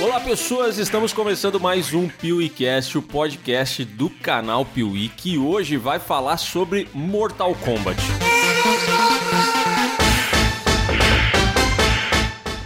Olá pessoas, estamos começando mais um PeeWeeCast, o podcast do canal Piuí, que hoje vai falar sobre Mortal Kombat.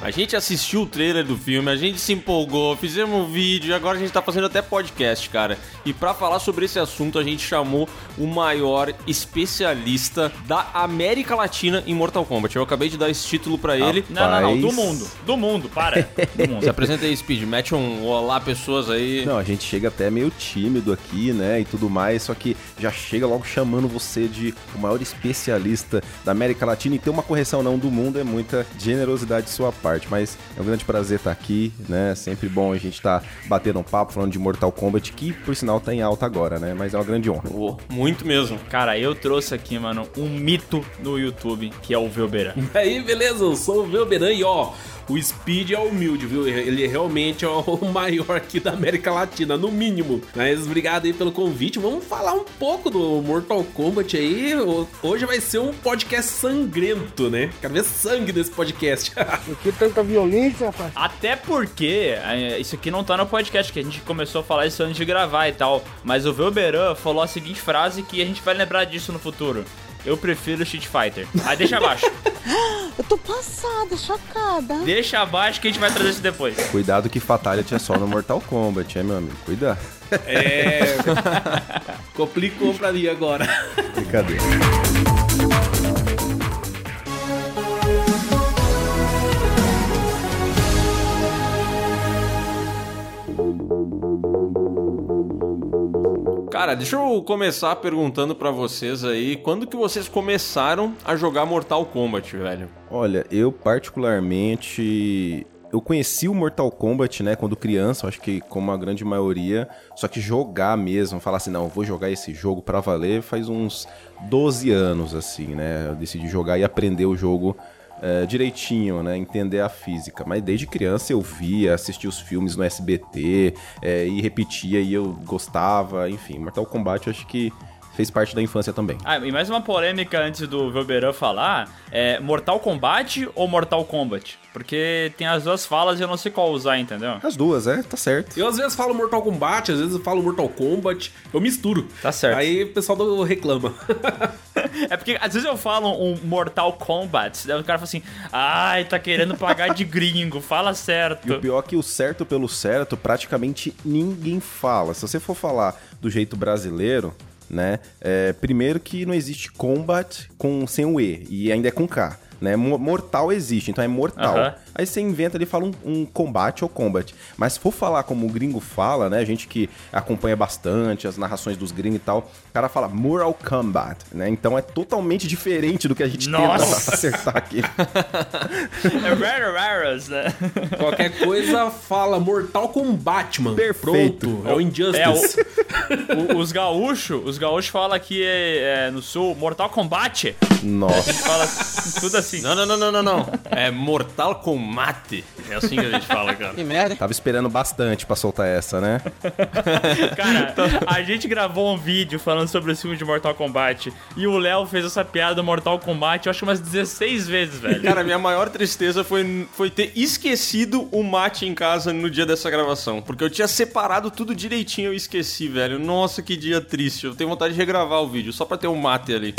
A gente assistiu o trailer do filme, a gente se empolgou, fizemos um vídeo e agora a gente tá fazendo até podcast, cara. E para falar sobre esse assunto, a gente chamou o maior especialista da América Latina em Mortal Kombat. Eu acabei de dar esse título para ele. Não, não, não, do mundo. Do mundo, para. Do mundo. Se apresenta aí, Speed, mete um olá pessoas aí. Não, a gente chega até meio tímido aqui, né, e tudo mais, só que já chega logo chamando você de o maior especialista da América Latina e ter uma correção não do mundo é muita generosidade de sua parte, mas é um grande prazer estar aqui, né, sempre bom a gente estar batendo um papo falando de Mortal Kombat, que por sinal tá em alta agora, né, mas é uma grande honra. Pô, muito mesmo. Cara, eu trouxe aqui, mano, um mito no YouTube, que é o Velberan. Aí, beleza, eu sou o Velberan e ó, o Speed é humilde, viu? Ele realmente é o maior aqui da América Latina, no mínimo. Mas obrigado aí pelo convite. Vamos falar um pouco do Mortal Kombat aí. Hoje vai ser um podcast sangrento, né? Quero ver sangue nesse podcast. Por que tanta violência, rapaz? Até porque, é, isso aqui não tá no podcast, que a gente começou a falar isso antes de gravar e tal. Mas o Velberan falou a seguinte frase que a gente vai lembrar disso no futuro. Eu prefiro Street Fighter. Aí deixa abaixo. Eu tô passada, chocada. deixa abaixo que a gente vai trazer isso depois. Cuidado que Fatality é só no Mortal Kombat, é, meu amigo? Cuidado. é. Complicou pra mim agora. Brincadeira. Cara, deixa eu começar perguntando pra vocês aí, quando que vocês começaram a jogar Mortal Kombat, velho? Olha, eu particularmente. Eu conheci o Mortal Kombat, né, quando criança, acho que como a grande maioria, só que jogar mesmo, falar assim, não, vou jogar esse jogo pra valer, faz uns 12 anos, assim, né, eu decidi jogar e aprender o jogo é, direitinho, né, entender a física, mas desde criança eu via, assistia os filmes no SBT, é, e repetia e eu gostava, enfim, Mortal Kombat eu acho que fez parte da infância também. Ah, e mais uma polêmica antes do Velberan falar: é Mortal Kombat ou Mortal Kombat? Porque tem as duas falas e eu não sei qual usar, entendeu? As duas, é, tá certo. Eu às vezes falo Mortal Kombat, às vezes eu falo Mortal Kombat. Eu misturo. Tá certo. Aí o pessoal do- reclama. É porque às vezes eu falo um Mortal Kombat, daí o cara fala assim: ai, tá querendo pagar de gringo, fala E o certo. pior é que o certo pelo certo praticamente ninguém fala. Se você for falar do jeito brasileiro, né? é, primeiro que não existe combat com sem o E e ainda é com K. Né? Mo- Mortal existe, então é mortal. Aham. Aí você inventa ali e fala um, um combate ou combat. Mas se for falar como o gringo fala, né? A gente que acompanha bastante as narrações dos gringos e tal, o cara fala Mortal Kombat, né? Então é totalmente diferente do que a gente Nossa! tenta acertar aqui. É rare raras, né? Qualquer coisa fala Mortal Kombat, mano. Perfeito. Pronto, é o Injustice. É, o- o- os gaúchos, os gaúchos falam aqui é, é, no sul Mortal Kombat. Nossa. Fala tudo assim. Não, não, não, não, não, não. É Mortal Kombat. É assim que a gente fala, cara. Que merda. Tava esperando bastante pra soltar essa, né? Cara, a gente gravou um vídeo falando sobre o filme de Mortal Kombat e o Léo fez essa piada do Mortal Kombat, eu acho que umas 16 vezes, velho. Cara, minha maior tristeza foi, foi ter esquecido o mate em casa no dia dessa gravação. Porque eu tinha separado tudo direitinho e eu esqueci, velho. Nossa, que dia triste. Eu tenho vontade de regravar o vídeo, só pra ter um mate ali.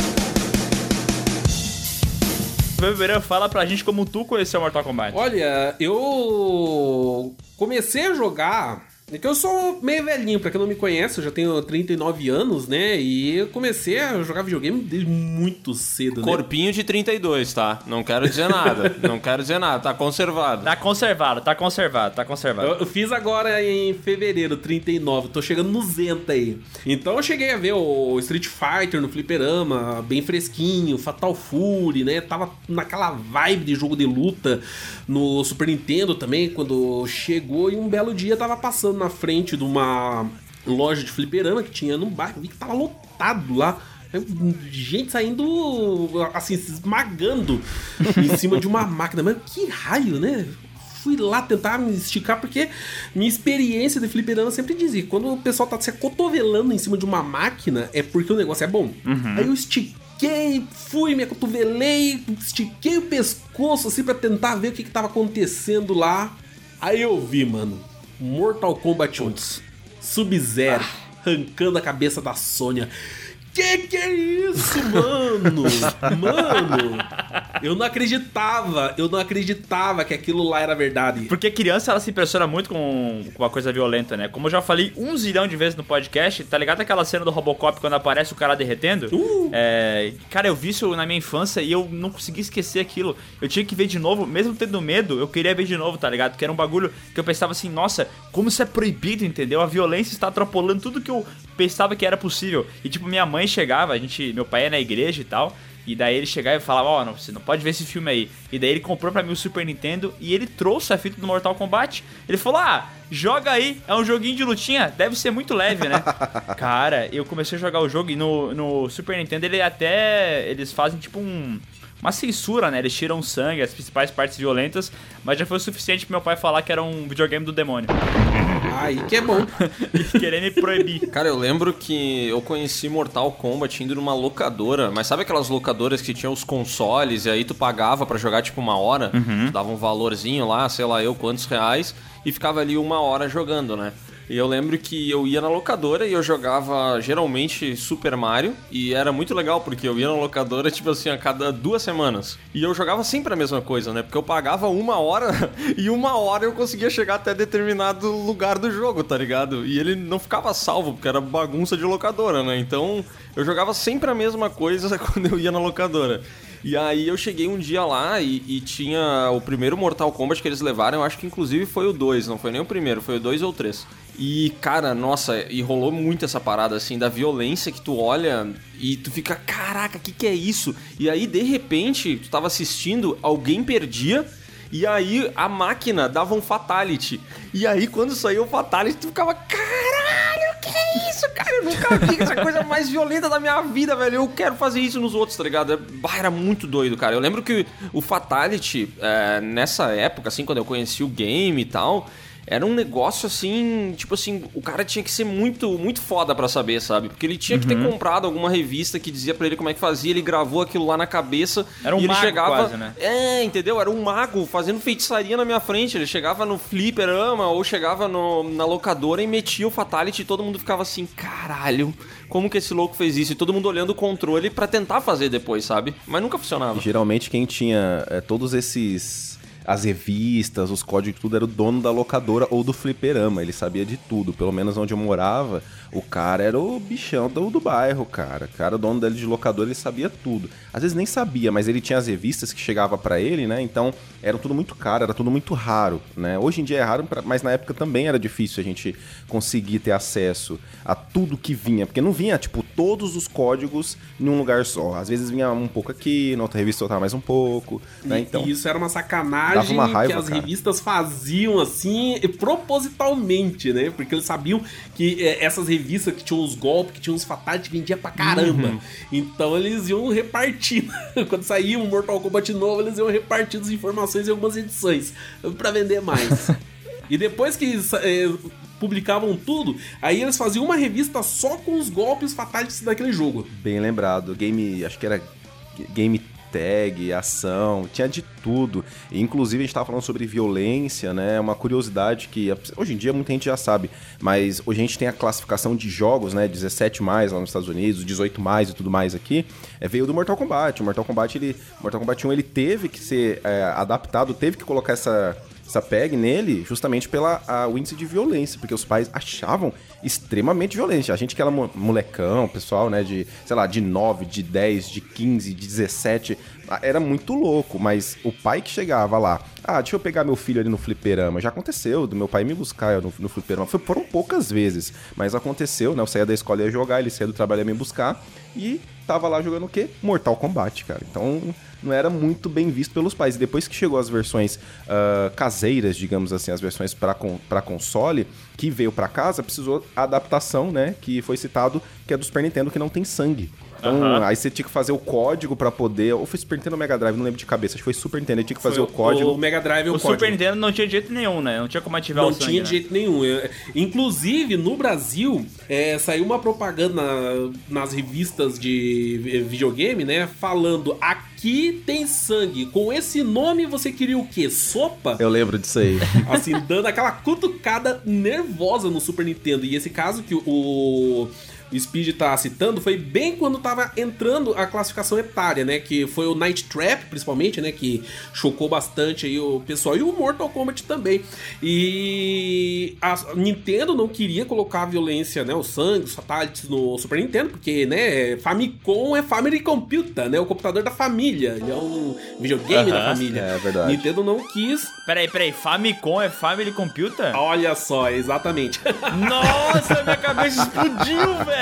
Beberã, fala pra gente como tu conheceu Mortal Kombat. Olha, eu comecei a jogar. É que eu sou meio velhinho, pra quem não me conhece, eu já tenho 39 anos, né? E eu comecei a jogar videogame desde muito cedo, né? Corpinho de 32, tá? Não quero dizer nada. Não quero dizer nada, tá conservado. Tá conservado, tá conservado, tá conservado. Eu, eu fiz agora em fevereiro, 39, tô chegando no Zenta aí. Então eu cheguei a ver o Street Fighter no fliperama, bem fresquinho, Fatal Fury, né? Tava naquela vibe de jogo de luta no Super Nintendo também, quando chegou e um belo dia tava passando na frente de uma loja de fliperama que tinha no bairro, vi que tava lotado lá. Gente saindo, assim, se esmagando em cima de uma máquina. Mas que raio, né? fui lá tentar me esticar, porque minha experiência de fliperama sempre dizia: quando o pessoal tá se acotovelando em cima de uma máquina, é porque o negócio é bom. Aí eu estiquei estiquei, fui, me acotovelei, estiquei o pescoço assim pra tentar ver o que, que tava acontecendo lá. Aí eu vi, mano, Mortal Kombat 1, Sub-Zero, arrancando a cabeça da Sônia. Que que é isso, mano? Mano, eu não acreditava, eu não acreditava que aquilo lá era verdade. Porque criança, ela se impressiona muito com, com uma coisa violenta, né? Como eu já falei um zilhão de vezes no podcast, tá ligado aquela cena do Robocop quando aparece o cara derretendo? Uh! É, cara, eu vi isso na minha infância e eu não consegui esquecer aquilo. Eu tinha que ver de novo, mesmo tendo medo, eu queria ver de novo, tá ligado? Que era um bagulho que eu pensava assim, nossa, como isso é proibido, entendeu? A violência está atrapalhando tudo que eu pensava que era possível. E tipo, minha mãe chegava, a gente, meu pai é na igreja e tal, e daí ele chegava e falava, ó, não, você não pode ver esse filme aí. E daí ele comprou pra mim o Super Nintendo e ele trouxe a fita do Mortal Kombat. Ele falou, ah, joga aí, é um joguinho de lutinha, deve ser muito leve, né? Cara, eu comecei a jogar o jogo e no, no Super Nintendo ele até, eles fazem tipo um... Uma censura, né? Eles tiram sangue, as principais partes violentas, mas já foi o suficiente pro meu pai falar que era um videogame do demônio. Aí que é bom. E querer me proibir. Cara, eu lembro que eu conheci Mortal Kombat indo numa locadora, mas sabe aquelas locadoras que tinham os consoles e aí tu pagava pra jogar tipo uma hora? Tu dava um valorzinho lá, sei lá eu quantos reais, e ficava ali uma hora jogando, né? E eu lembro que eu ia na locadora e eu jogava geralmente Super Mario. E era muito legal porque eu ia na locadora, tipo assim, a cada duas semanas. E eu jogava sempre a mesma coisa, né? Porque eu pagava uma hora e uma hora eu conseguia chegar até determinado lugar do jogo, tá ligado? E ele não ficava salvo, porque era bagunça de locadora, né? Então eu jogava sempre a mesma coisa quando eu ia na locadora. E aí eu cheguei um dia lá e, e tinha o primeiro Mortal Kombat que eles levaram, eu acho que inclusive foi o 2, não foi nem o primeiro, foi o 2 ou o 3. E, cara, nossa, e rolou muito essa parada, assim, da violência que tu olha e tu fica, caraca, o que, que é isso? E aí, de repente, tu tava assistindo, alguém perdia. E aí a máquina dava um fatality. E aí quando saiu o fatality, tu ficava, caralho, que é isso, cara? Eu nunca vi essa coisa mais violenta da minha vida, velho. Eu quero fazer isso nos outros, tá ligado? Era muito doido, cara. Eu lembro que o fatality, é, nessa época, assim, quando eu conheci o game e tal, era um negócio assim, tipo assim, o cara tinha que ser muito, muito foda pra saber, sabe? Porque ele tinha que ter comprado alguma revista que dizia pra ele como é que fazia, ele gravou aquilo lá na cabeça. Era um e ele mago chegava, quase, né? É, entendeu? Era um mago fazendo feitiçaria na minha frente. Ele chegava no fliperama ou chegava no- na locadora e metia o fatality e todo mundo ficava assim, caralho, como que esse louco fez isso? E todo mundo olhando o controle pra tentar fazer depois, sabe? Mas nunca funcionava. Geralmente quem tinha é, todos esses. As revistas, os códigos, tudo era o dono da locadora ou do fliperama. Ele sabia de tudo. Pelo menos onde eu morava, o cara era o bichão do, do bairro, cara. O cara, o dono dele de locadora, ele sabia tudo. Às vezes nem sabia, mas ele tinha as revistas que chegava pra ele, né? Então era tudo muito caro, era tudo muito raro, né? Hoje em dia é raro, mas na época também era difícil a gente conseguir ter acesso a tudo que vinha. Porque não vinha, tipo, todos os códigos em um lugar só. Às vezes vinha um pouco aqui, na outra revista outra mais um pouco, né? E- Então. E isso era uma sacanagem uma raiva, que as cara. revistas faziam assim, propositalmente, né? Porque eles sabiam que é, essas revistas que tinham os golpes, que tinham os fatais, vendia pra caramba. Uhum. Então eles iam repartindo. Quando saía um Mortal Kombat novo, eles iam repartindo as informações em algumas edições pra vender mais. e depois que é, publicavam tudo, aí eles faziam uma revista só com os golpes fatais daquele jogo. Bem lembrado. Game, acho que era game tag, ação, tinha de tudo. E, inclusive a gente tava falando sobre violência, né? Uma curiosidade que hoje em dia muita gente já sabe, mas hoje a gente tem a classificação de jogos, né? 17 mais lá nos Estados Unidos, 18 mais e tudo mais aqui, é, veio do Mortal Kombat. O Mortal Kombat ele, Mortal Kombat 1 ele teve que ser é, adaptado, teve que colocar essa essa PEG nele justamente pela a, o índice de violência, porque os pais achavam extremamente violente. A gente que era mo- molecão, pessoal, né, de, sei lá, de 9, de 10, de 15, de 17, ah, era muito louco, mas o pai que chegava lá, ah, deixa eu pegar meu filho ali no fliperama, já aconteceu, do meu pai me buscar no, no fliperama, Foi- foram poucas vezes, mas aconteceu, né, eu saía da escola e ia jogar, ele saía do trabalho e ia me buscar, e tava lá jogando o quê? Mortal Kombat, cara. Então não era muito bem visto pelos pais. E depois que chegou as versões ah, caseiras, digamos assim, as versões para console, que veio pra casa, precisou a adaptação, né? Que foi citado, que é do Super Nintendo, que não tem sangue. Então, Aham. aí você tinha que fazer o código pra poder. Ou foi Super Nintendo ou Mega Drive, não lembro de cabeça. Acho que foi Super Nintendo. Tinha que fazer Foi o código. O Mega Drive é o, O código. Super Nintendo não tinha de jeito nenhum, né? Não tinha como ativar Não o sangue, tinha né? jeito nenhum. Eu- Inclusive, no Brasil, é, saiu uma propaganda na- nas revistas de vi- videogame, né? Falando aqui tem sangue. Com esse nome você queria o quê? Sopa? Eu lembro disso aí. assim, dando aquela cutucada nervosa no Super Nintendo. E esse caso que o Speed tá citando foi bem quando tava entrando a classificação etária, né? Que foi o Night Trap, principalmente, né? Que chocou bastante aí o pessoal. E o Mortal Kombat também. E a Nintendo não queria colocar a violência, né? O sangue, os fatalities no Super Nintendo, porque, né? Famicom é Family Computer, né? O computador da família. Ele é um videogame da Aham, família. é verdade. Nintendo não quis Peraí, peraí. Famicom é Family Computer? Olha só, exatamente. Nossa, minha cabeça explodiu, velho!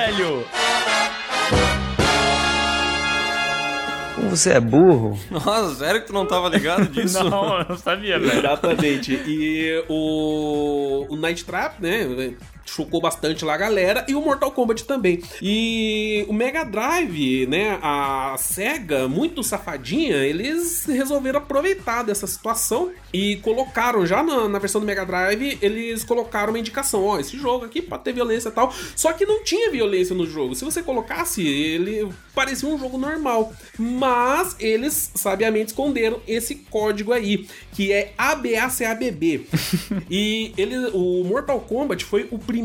Como você é burro? Nossa, sério que tu não tava ligado disso? Não, eu não sabia, velho. exatamente. E o, o Night Trap, né? Chocou bastante lá a galera e o Mortal Kombat também. E o Mega Drive, né? A SEGA, muito safadinha, eles resolveram aproveitar dessa situação e colocaram já na, na versão do Mega Drive, eles colocaram uma indicação: ó, esse jogo aqui pode ter violência e tal. Só que não tinha violência no jogo. Se você colocasse, ele parecia um jogo normal. Mas eles sabiamente esconderam esse código aí, que é ABACABB. e ele, o Mortal Kombat foi o primeiro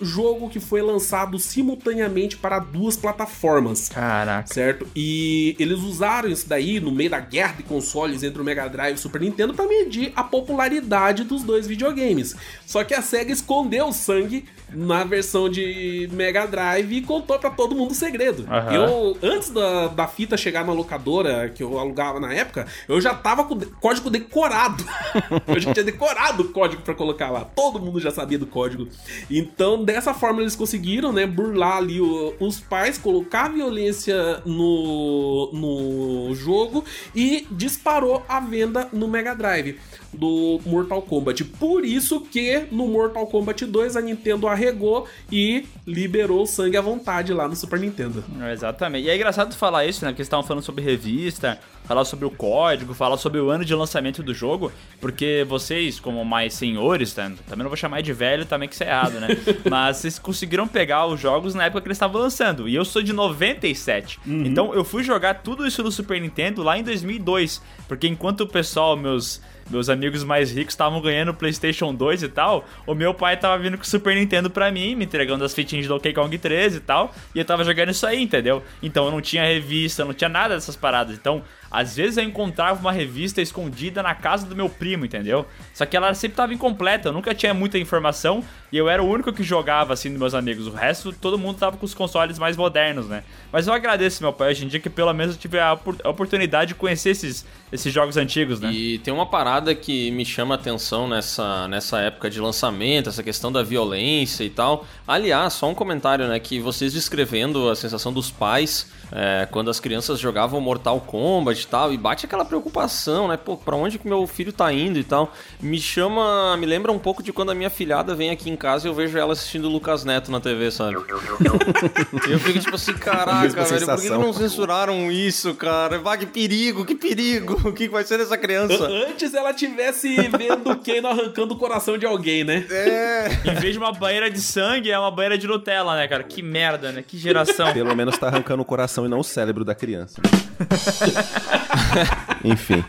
jogo que foi lançado simultaneamente para duas plataformas. Caraca. Certo? E eles usaram isso daí no meio da guerra de consoles entre o Mega Drive e o Super Nintendo para medir a popularidade dos dois videogames. Só que a SEGA escondeu o sangue na versão de Mega Drive e contou para todo mundo o segredo. Aham. Eu, antes da, da fita chegar na locadora que eu alugava na época, eu já tava com o código decorado. eu já tinha decorado o código para colocar lá. Todo mundo já sabia do código. Então, dessa forma, eles conseguiram, né, burlar ali o- os pais, colocar a violência no, no jogo e disparou a venda no Mega Drive do Mortal Kombat. Por isso que no Mortal Kombat 2 a Nintendo arregou e liberou o sangue à vontade lá no Super Nintendo. Exatamente. E é engraçado falar isso, né? Porque eles estavam falando sobre revista, falar sobre o código, falar sobre o ano de lançamento do jogo, porque vocês, como mais senhores, né? também não vou chamar de velho, também que isso é errado, né? Mas vocês conseguiram pegar os jogos na época que eles estavam lançando. E eu sou de 97. Então eu fui jogar tudo isso no Super Nintendo lá em 2002. Porque enquanto o pessoal, meus meus amigos mais ricos estavam ganhando PlayStation 2 e tal, o meu pai tava vindo com o Super Nintendo pra mim, me entregando as fitinhas de Donkey Kong 13 e tal, e eu tava jogando isso aí, entendeu? Então eu não tinha revista, não tinha nada dessas paradas. Então, às vezes eu encontrava uma revista escondida na casa do meu primo, entendeu? Só que ela sempre tava incompleta, eu nunca tinha muita informação e eu era o único que jogava assim dos meus amigos. O resto, todo mundo tava com os consoles mais modernos, né? Mas eu agradeço meu pai hoje em dia que pelo menos eu tive a opor- a oportunidade de conhecer esses, esses jogos antigos, né? E tem uma parada que me chama a atenção nessa, nessa época de lançamento, essa questão da violência e tal. Aliás, só um comentário, né? Que vocês descrevendo a sensação dos pais é, quando as crianças jogavam Mortal Kombat e tal, e bate aquela preocupação, né? Pô, pra onde que meu filho tá indo e tal. Me chama, me lembra um pouco de quando a minha filhada vem aqui em casa e eu vejo ela assistindo o Lucas Neto na TV, sabe? E eu fico tipo assim, caraca, velho, por que não censuraram isso, cara? Vai, que perigo, que perigo. O que vai ser dessa criança? Antes ela tivesse vendo o Kano arrancando o coração de alguém, né? Em vez de uma banheira de sangue, é uma banheira de Nutella, né, cara? Que merda, né? Que geração. Pelo menos tá arrancando o coração e não o cérebro da criança. Enfim.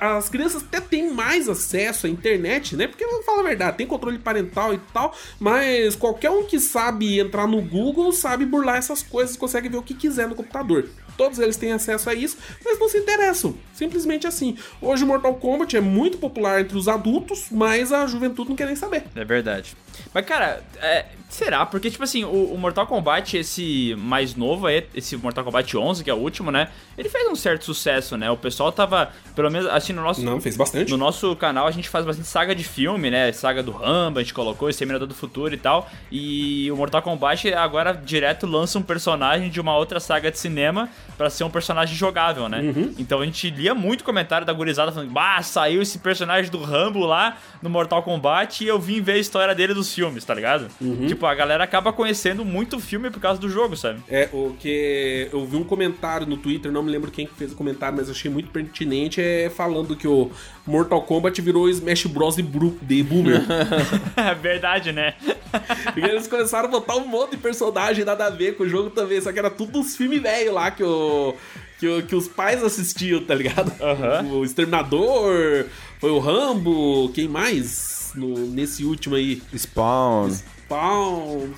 as crianças até têm mais acesso à internet, né? Porque, vamos falar a verdade, tem controle parental e tal, mas qualquer um que sabe entrar no Google sabe burlar essas coisas, consegue ver o que quiser no computador. Todos eles têm acesso a isso, mas não se interessam. Simplesmente assim. Hoje o Mortal Kombat é muito popular entre os adultos, mas a juventude não quer nem saber. É verdade. Mas, cara, é, será? Porque, tipo assim, o, o Mortal Kombat, esse mais novo aí, esse Mortal Kombat 11, que é o último, né? Ele fez um certo sucesso, né? O pessoal tava, pelo menos, assim, no nosso... Não, fez bastante. No nosso canal a gente faz bastante saga de filme, né? Saga do Rambo, a gente colocou Exterminador do Futuro e tal. E o Mortal Kombat agora direto lança um personagem de uma outra saga de cinema pra ser um personagem jogável, né? Então a gente lia muito comentário da gurizada falando, bah, saiu esse personagem do Rambo lá no Mortal Kombat e eu vim ver a história dele dos filmes, tá ligado? Tipo, a galera acaba conhecendo muito filme por causa do jogo, sabe? É, o que eu vi um comentário no Twitter, não me lembro quem que fez o comentário, mas achei muito pertinente, é falando que o Mortal Kombat virou Smash Bros. de, bru- de Boomer. É verdade, né? Porque eles começaram a botar um monte de personagem nada a ver com o jogo também, só que era tudo uns filmes velho lá que o... Que, o- que os pais assistiam, tá ligado? Aham. O Exterminador, foi o Rambo, quem mais? No, nesse último aí. Spawn. Spawn,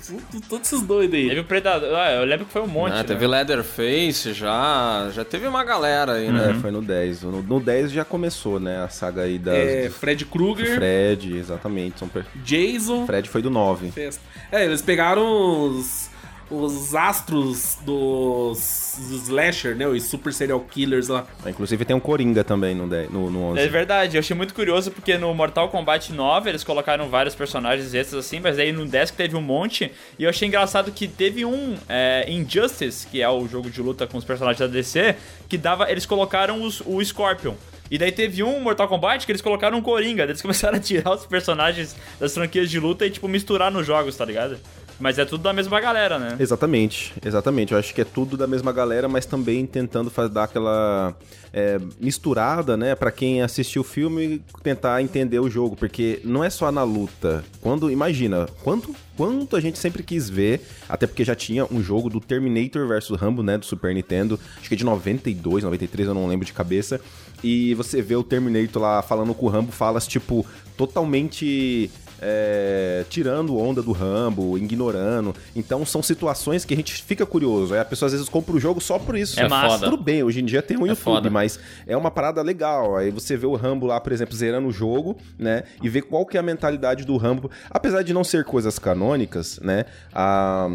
todos esses doidos aí. Teve o Predador, ah, eu lembro que foi um monte. Ah, né? teve Leatherface já, já teve uma galera aí, né? É, foi no 10. No, no 10 já começou, né? A saga aí das, É, Fred Krueger, Fred, exatamente. São per- Jason. Fred foi do 9. Festa. É, eles pegaram os, os astros dos slasher, né? Os super serial killers lá. Inclusive tem um Coringa também no, 10, no, no 11. É verdade, eu achei muito curioso porque no Mortal Kombat 9 eles colocaram vários personagens extras assim, mas aí no 10 que teve um monte. E eu achei engraçado que teve um é, Injustice, que é o jogo de luta com os personagens da DC, que dava. Eles colocaram os- o Scorpion. E daí teve um Mortal Kombat que eles colocaram um Coringa. Eles começaram a tirar os personagens das franquias de luta e, tipo, misturar nos jogos, tá ligado? Mas é tudo da mesma galera, né? Exatamente, exatamente. Eu acho que é tudo da mesma galera, mas também tentando dar aquela é, misturada, né, Pra quem assistiu o filme tentar entender o jogo, porque não é só na luta. Quando imagina, quanto quanto a gente sempre quis ver, até porque já tinha um jogo do Terminator versus Rambo, né, do Super Nintendo, acho que é de 92, 93, eu não lembro de cabeça. E você vê o Terminator lá falando com o Rambo, falas tipo totalmente é, tirando onda do Rambo, ignorando. Então são situações que a gente fica curioso. Aí a pessoa às vezes compra o jogo só por isso. É massa. Tudo bem, hoje em dia tem um YouTube, foda. mas é uma parada legal. Aí você vê o Rambo lá, por exemplo, zerando o jogo, né? E vê qual que é a mentalidade do Rambo. Apesar de não ser coisas canônicas, né? A.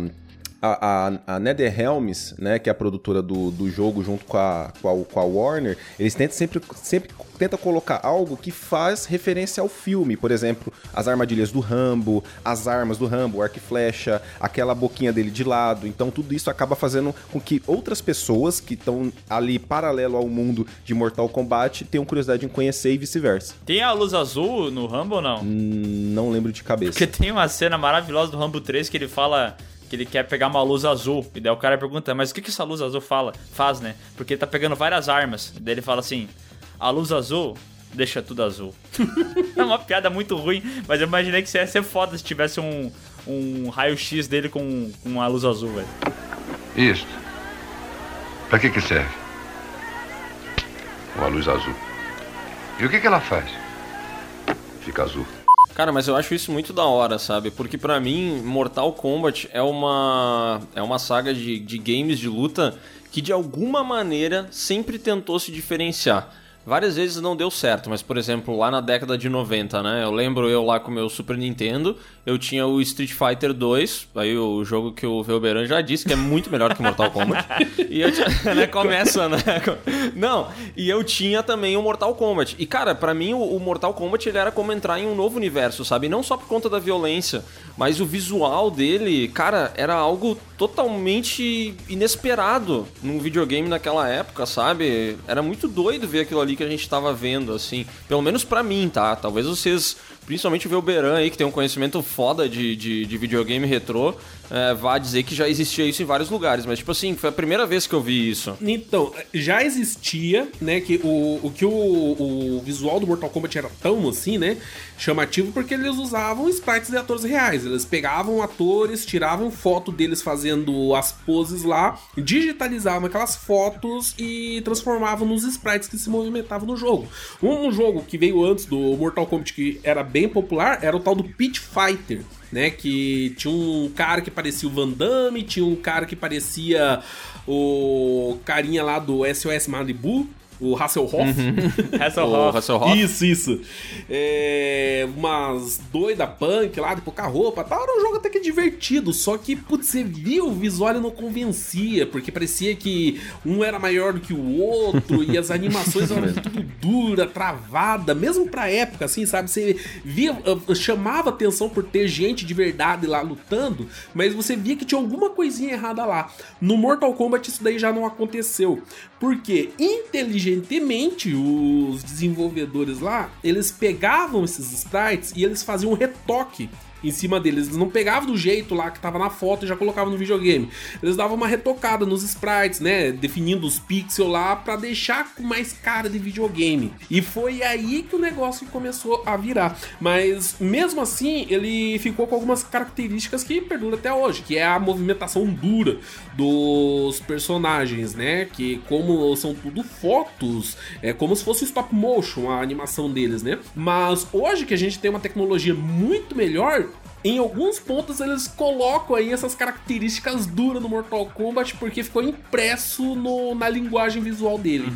A, a, a NetherRealms, né, que é a produtora do, do jogo junto com a, com a, com a Warner, eles tentam sempre, sempre tenta colocar algo que faz referência ao filme. Por exemplo, as armadilhas do Rambo, as armas do Rambo, o arco e flecha, aquela boquinha dele de lado. Então tudo isso acaba fazendo com que outras pessoas que estão ali paralelo ao mundo de Mortal Kombat tenham curiosidade em conhecer e vice-versa. Tem a luz azul no Rambo ou não? Hum, Não lembro de cabeça. Porque tem uma cena maravilhosa do Rambo 3 que ele fala que ele quer pegar uma luz azul. E daí o cara pergunta, mas o que, que essa luz azul fala? faz, né? Porque ele tá pegando várias armas. E daí ele fala assim: a luz azul deixa tudo azul. é uma piada muito ruim, mas eu imaginei que isso ia ser foda se tivesse um, um raio-x dele com, com uma luz azul, velho. Isto. Para que que serve? Uma luz azul. E o que que ela faz? Fica azul. Cara, mas eu acho isso muito da hora, sabe? Porque pra mim, Mortal Kombat é uma é uma saga de, de games de luta que de alguma maneira sempre tentou se diferenciar. Várias vezes não deu certo, mas por exemplo, lá na década de 90, né? Eu lembro eu lá com o meu Super Nintendo, eu tinha o Street Fighter 2, aí o jogo que o Velberan já disse que é muito melhor que Mortal Kombat. e eu tinha, né, começa, né? Não, e eu tinha também o Mortal Kombat. E cara, pra mim o, o Mortal Kombat ele era como entrar em um novo universo, sabe? Não só por conta da violência, mas o visual dele, cara, era algo totalmente inesperado num videogame naquela época, sabe? Era muito doido ver aquilo ali que a gente tava vendo, assim. Pelo menos pra mim, tá? Talvez vocês, principalmente o Velberan aí, que tem um conhecimento foda de, de, de videogame retrô, é, vá dizer que já existia isso em vários lugares. Mas, tipo assim, foi a primeira vez que eu vi isso. Então, já existia, né, que o, o que o, o visual do Mortal Kombat era tão assim, né, chamativo porque eles usavam sprites de atores reais. Eles pegavam atores, tiravam foto deles fazendo as poses lá, digitalizavam aquelas fotos e transformavam nos sprites que se movimentavam no jogo. Um jogo que veio antes do Mortal Kombat que era bem popular era o tal do Pit Fighter né? Que tinha um cara que parecia o Van Damme, tinha um cara que parecia o carinha lá do SOS Malibu, o Hasselhoff. O Hasselhoff. Hasselhoff. Isso, isso. É, umas doida punk lá, de pouca roupa tal. Era um jogo até que divertido. Só que, putz, você via o visual e não convencia. Porque parecia que um era maior do que o outro. e as animações eram tudo dura, travada. Mesmo pra época, assim, sabe? Você via, chamava atenção por ter gente de verdade lá lutando. Mas você via que tinha alguma coisinha errada lá. No Mortal Kombat isso daí já não aconteceu. Porque inteligentemente os desenvolvedores lá, eles pegavam esses sprites e eles faziam um retoque em cima deles. Eles não pegavam do jeito lá que tava na foto e já colocavam no videogame. Eles davam uma retocada nos sprites, né? Definindo os pixels lá para deixar com mais cara de videogame. E foi aí que o negócio começou a virar. Mas mesmo assim, ele ficou com algumas características que perduram até hoje, que é a movimentação dura dos personagens, né? Que como são tudo fotos, é como se fosse stop motion a animação deles, né? Mas hoje que a gente tem uma tecnologia muito melhor, em alguns pontos eles colocam aí essas características duras no Mortal Kombat porque ficou impresso no, na linguagem visual dele.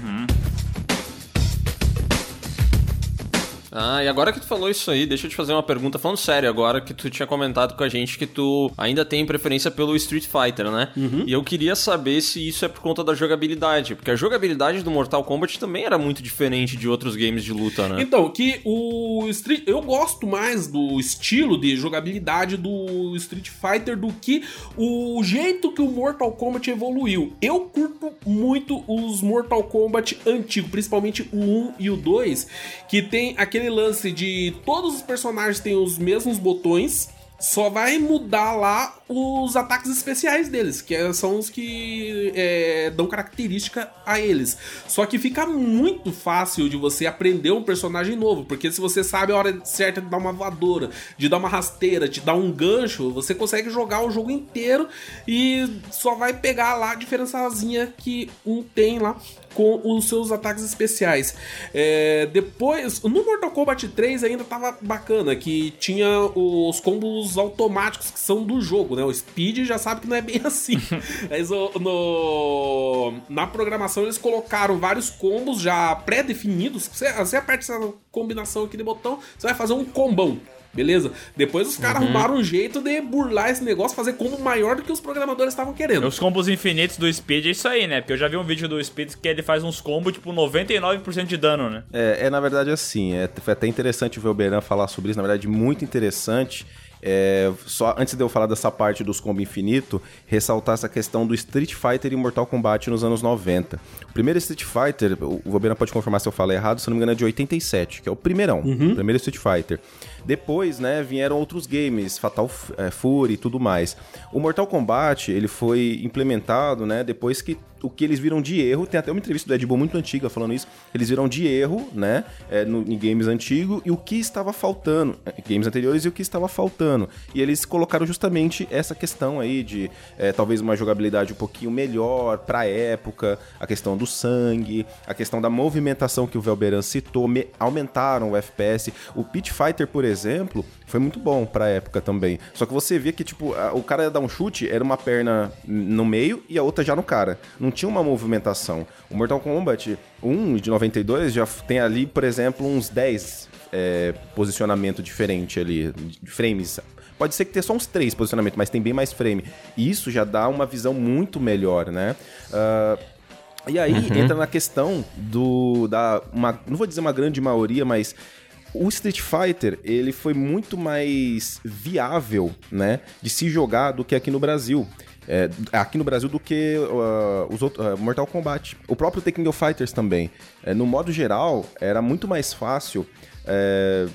Ah, e agora que tu falou isso aí, deixa eu te fazer uma pergunta falando sério agora que tu tinha comentado com a gente que tu ainda tem preferência pelo Street Fighter, né? E eu queria saber se isso é por conta da jogabilidade, porque a jogabilidade do Mortal Kombat também era muito diferente de outros games de luta, né? Então, que o Street. Eu gosto mais do estilo de jogabilidade do Street Fighter do que o jeito que o Mortal Kombat evoluiu. Eu curto muito os Mortal Kombat antigos, principalmente o 1 e o 2, que tem aquele lance de todos os personagens têm os mesmos botões. Só vai mudar lá os ataques especiais deles, que é- são os que é, dão característica a eles. Só que fica muito fácil de você aprender um personagem novo, porque se você sabe a hora certa de dar uma voadora, de dar uma rasteira, de dar um gancho, você consegue jogar o jogo inteiro e só vai pegar lá a diferençazinha que um tem lá com os seus ataques especiais. É, depois, no Mortal Kombat 3 ainda tava bacana, que tinha os combos automáticos que são do jogo, né? O Speed já sabe que não é bem assim. Mas no, na programação eles colocaram vários combos já pré-definidos. Você, você aperta essa combinação aqui de botão, você vai fazer um combão. Beleza? Depois os caras arrumaram um jeito de burlar esse negócio, fazer combo maior do que os programadores estavam querendo. Os combos infinitos do Speed é isso aí, né? Porque eu já vi um vídeo do Speed que ele faz uns combos, tipo, 99% de dano, né? É, é, na verdade assim, é, foi até interessante ver o Beran falar sobre isso, na verdade muito interessante. É, só antes de eu falar dessa parte dos combo infinito, ressaltar essa questão do Street Fighter e Mortal Kombat nos anos 90. O primeiro Street Fighter, o Beran pode confirmar se eu falei errado, se eu não me engano é de 87, que é o primeirão, o primeiro Street Fighter. Depois, né, vieram outros games, Fatal é, Fury e tudo mais. O Mortal Kombat, ele foi implementado, né, depois que o que eles viram de erro, tem até uma entrevista do Ed Boon muito antiga falando isso, eles viram de erro, né, é, no, em games antigos e o que estava faltando, é, games anteriores e o que estava faltando. E eles colocaram justamente essa questão aí de é, talvez uma jogabilidade um pouquinho melhor pra época, a questão do sangue, a questão da movimentação que o Velberan citou, me- aumentaram o FPS. O Pit Fighter, por exemplo, foi muito bom pra época também. Só que você via que, tipo, a- o cara ia dar um chute, era uma perna no meio e a outra já no cara. Não tinha uma movimentação. O Mortal Kombat 1 de 92 já tem ali, por exemplo, uns 10 é, posicionamento diferente ali, de frames. Pode ser que tenha só uns três posicionamentos, mas tem bem mais frame. E isso já dá uma visão muito melhor, né? Ah, e aí entra na questão do. Da, uma, não vou dizer uma grande maioria, mas o Street Fighter ele foi muito mais viável, né, de se jogar do que aqui no Brasil. É, aqui no Brasil do que uh, os outros, uh, Mortal Kombat. O próprio Tekken of Fighters também. É, no modo geral, era muito mais fácil é,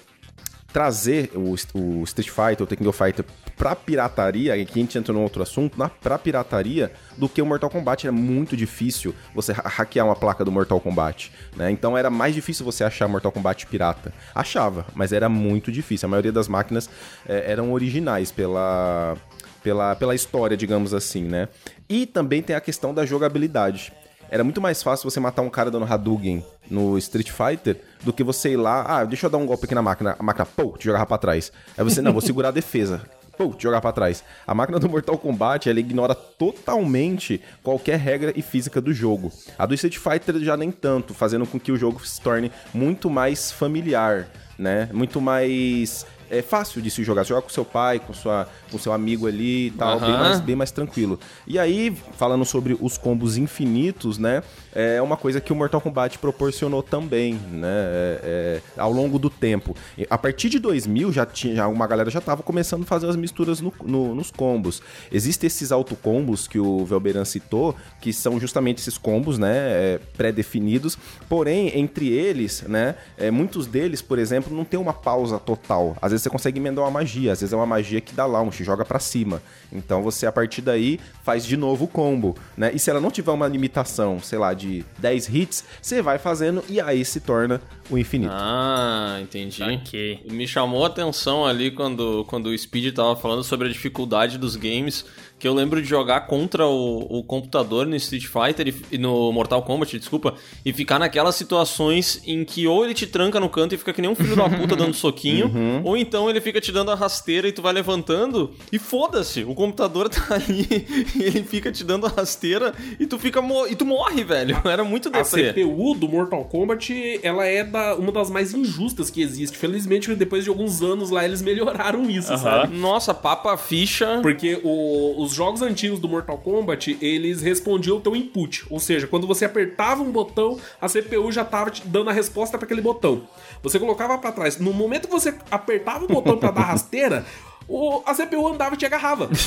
trazer o, o Street Fighter, o Tekken of Fighter pra pirataria, aqui a gente entra num outro assunto, na, pra pirataria, do que o Mortal Kombat. Era muito difícil você ha- hackear uma placa do Mortal Kombat, né? Então era mais difícil você achar Mortal Kombat pirata. Achava, mas era muito difícil. A maioria das máquinas eh, eram originais pela, pela, pela história, digamos assim, né? E também tem a questão da jogabilidade. Era muito mais fácil você matar um cara dando Hadouken no Street Fighter do que você ir lá, ah, deixa eu dar um golpe aqui na máquina, a máquina, pô, te jogava pra trás. Aí você, não, vou segurar a defesa. Pô, jogar pra trás. A máquina do Mortal Kombat, ela ignora totalmente qualquer regra e física do jogo. A do Street Fighter já nem tanto, fazendo com que o jogo se torne muito mais familiar, né? Muito mais é fácil de se jogar. Você joga com seu pai, com, sua, com seu amigo ali e tal, bem, Aham. mais, bem mais tranquilo. E aí, falando sobre os combos infinitos, né? É uma coisa que o Mortal Kombat proporcionou também, né? é- é, ao longo do tempo. A partir de 2000, já tinha, já uma galera já tava começando a fazer as misturas no- no- nos combos. Existem esses autocombos que o Velberan citou, que são justamente esses combos, né? é, pré-definidos. Porém, entre eles, né? é, muitos deles, por exemplo, não tem uma pausa total. Às vezes você consegue emendar uma magia, às vezes é uma magia que dá launch, joga pra cima. Então você, a partir daí, faz de novo o combo, né? E se ela não tiver uma limitação, sei lá, de 10 hits, você vai fazendo e aí se torna o infinito. Ah, entendi. Ok. Me chamou a atenção ali quando, quando o Speed tava falando sobre a dificuldade dos games, que eu lembro de jogar contra o, o computador no Street Fighter e, e no Mortal Kombat, desculpa, e ficar naquelas situações em que ou ele te tranca no canto e fica que nem um filho da puta dando soquinho, ou então ele fica te dando a rasteira e tu vai levantando e foda-se, o computador tá ali e ele fica te dando a rasteira e tu fica e tu morre, velho. Era muito A deprê. CPU do Mortal Kombat, ela é da, uma das mais injustas que existe. Felizmente, depois de alguns anos lá, eles melhoraram isso, sabe? Nossa, papa ficha. Porque o- os jogos antigos do Mortal Kombat, eles respondiam o teu input. Ou seja, quando você apertava um botão, a CPU já tava te dando a resposta para aquele botão. Você colocava para trás. No momento que você apertava o botão para dar rasteira, o- a CPU andava e te agarrava.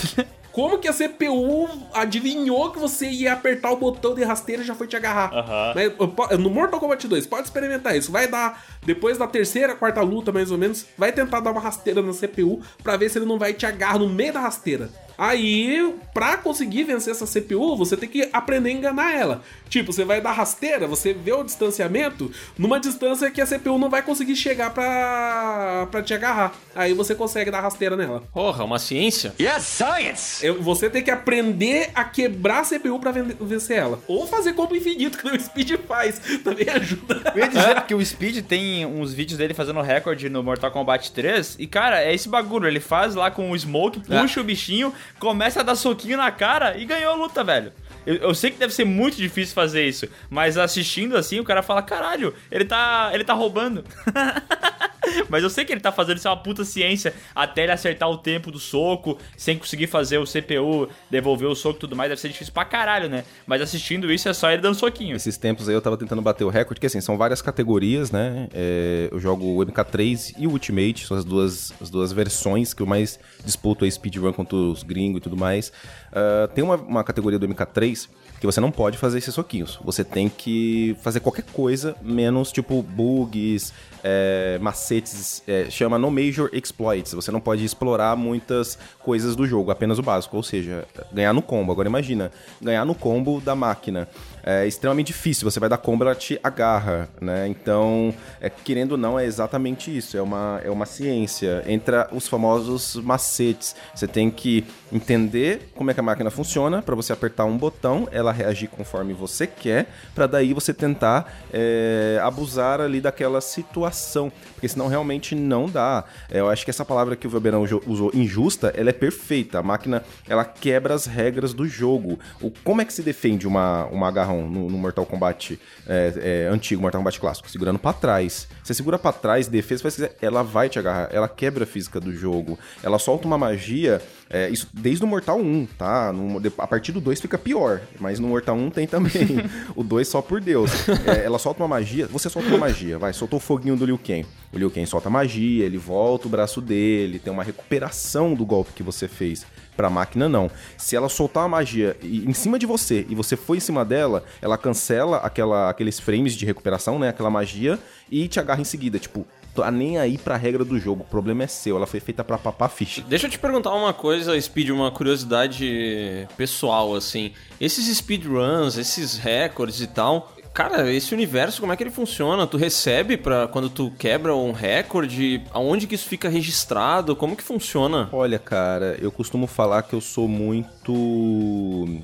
Como que a CPU adivinhou que você ia apertar o botão de rasteira e já foi te agarrar? Aham. Mas, po- no Mortal Kombat 2, pode experimentar isso. Vai dar, depois da terceira, quarta luta, mais ou menos, vai tentar dar uma rasteira na CPU pra ver se ele não vai te agarrar no meio da rasteira. Aí, pra conseguir vencer essa CPU, você tem que aprender a enganar ela. Tipo, você vai dar rasteira, você vê o distanciamento numa distância que a CPU não vai conseguir chegar pra, pra te agarrar. Aí você consegue dar rasteira nela. Porra, uma ciência? Yes, science! Eu- Você tem que aprender a quebrar a CPU pra ven- vencer ela. Ou fazer combo infinito, que o Speed faz. Também ajuda. Eu ia dizer que o Speed tem uns vídeos dele fazendo recorde no Mortal Kombat 3. E, cara, é esse bagulho. Ele faz lá com o Smoke, puxa o bichinho, começa a dar soquinho na cara e ganhou a luta, velho. Eu, eu sei que deve ser muito difícil fazer isso, mas assistindo assim, o cara fala: caralho, ele tá, ele tá roubando. Mas eu sei que ele tá fazendo isso é uma puta ciência até ele acertar o tempo do soco, sem conseguir fazer o CPU devolver o soco e tudo mais. Deve ser difícil pra caralho, né? Mas assistindo isso é só ele dando soquinho. Esses tempos aí eu tava tentando bater o recorde, que assim, são várias categorias, né? É, eu jogo o MK3 e o Ultimate, são as duas, as duas versões que eu mais disputo aí, speedrun contra os gringos e tudo mais. Ah, tem uma, uma categoria do MK3 que você não pode fazer esses soquinhos. Você tem que fazer qualquer coisa, menos tipo bugs, é, macetes, é, chama no major exploits. Você não pode explorar muitas coisas do jogo, apenas o básico, ou seja, ganhar no combo. Agora imagina, ganhar no combo da máquina. É extremamente difícil, você vai dar combo, ela te agarra, né? Então, é, querendo ou não, é exatamente isso. É uma, é uma ciência. Entra os famosos macetes. Você tem que entender como é que a máquina funciona para você apertar um botão, ela reagir conforme você quer, para daí você tentar é, abusar ali daquela situação, porque senão realmente não dá. É, eu acho que essa palavra que o Weberão usou, injusta, ela é perfeita. A máquina, ela quebra as regras do jogo. O, como é que se defende uma, uma agarrão no, no Mortal Kombat é, é, antigo, Mortal Kombat clássico? Segurando pra trás. Você segura pra trás, defesa, faz quiser, ela vai te agarrar, ela quebra a física do jogo. Ela solta uma magia, é, isso desde o Mortal 1, tá? No- a partir do 2 fica pior, mas no Mortal 1 tem também. o 2 só por Deus. É, ela solta uma magia, você solta uma magia, vai, soltou o foguinho do Liu Kang. O Liu Kang solta magia, ele volta o braço dele, tem uma recuperação do golpe que você fez. Pra máquina, não. Se ela soltar uma magia em cima de você e você foi em cima dela, ela cancela aquela, aqueles frames de recuperação, né? Aquela magia e te agarra em seguida. Tipo, tá nem aí pra regra do jogo. O problema é seu. Ela foi feita pra papar ficha. Deixa eu te perguntar uma coisa, Speed, uma curiosidade pessoal, assim. Esses speedruns, esses recordes e tal, cara, esse universo, como é que ele funciona? Tu recebe pra quando tu quebra um recorde? Aonde que isso fica registrado? Como que funciona? Olha, cara, eu costumo falar que eu sou muito.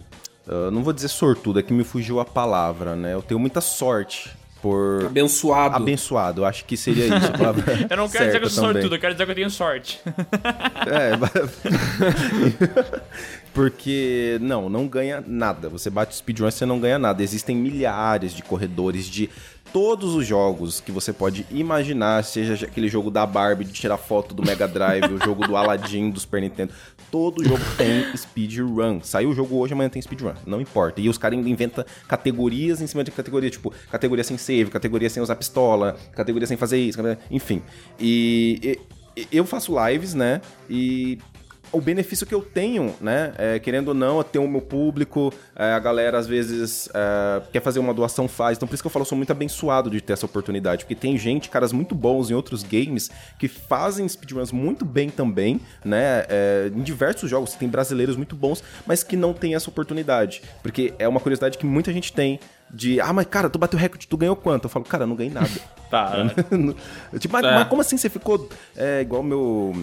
ah, não vou dizer sortudo, é que me fugiu a palavra, né? Eu tenho muita sorte por. Abençoado. Abençoado, eu acho que seria isso. a palavra Eu não quero dizer que eu sou sortudo, eu quero dizer que eu tenho sorte. É, Porque, não, não ganha nada. Você bate speedrun você não ganha nada. Existem milhares de corredores de todos os jogos que você pode imaginar, seja aquele jogo da Barbie de tirar foto do Mega Drive, o jogo do Aladdin do Super Nintendo, todo jogo tem speedrun. Saiu o jogo hoje, amanhã tem speedrun, não importa. E os caras inventam categorias em cima de categoria, tipo, categoria sem save, categoria sem usar pistola, categoria sem fazer isso, enfim. E, e eu faço lives, né? E o benefício que eu tenho, né? É, querendo ou não, eu tenho o meu público, é, a galera às vezes é, quer fazer uma doação, faz. Então por isso que eu falo, eu sou muito abençoado de ter essa oportunidade. Porque tem gente, caras muito bons em outros games, que fazem speedruns muito bem também, né? É, em diversos jogos, tem brasileiros muito bons, mas que não tem essa oportunidade. Porque é uma curiosidade que muita gente tem de, ah, mas cara, tu bateu recorde, tu ganhou quanto? Eu falo, cara, eu não ganhei nada. Tá. tipo, mas, É. mas como assim você ficou é, igual meu.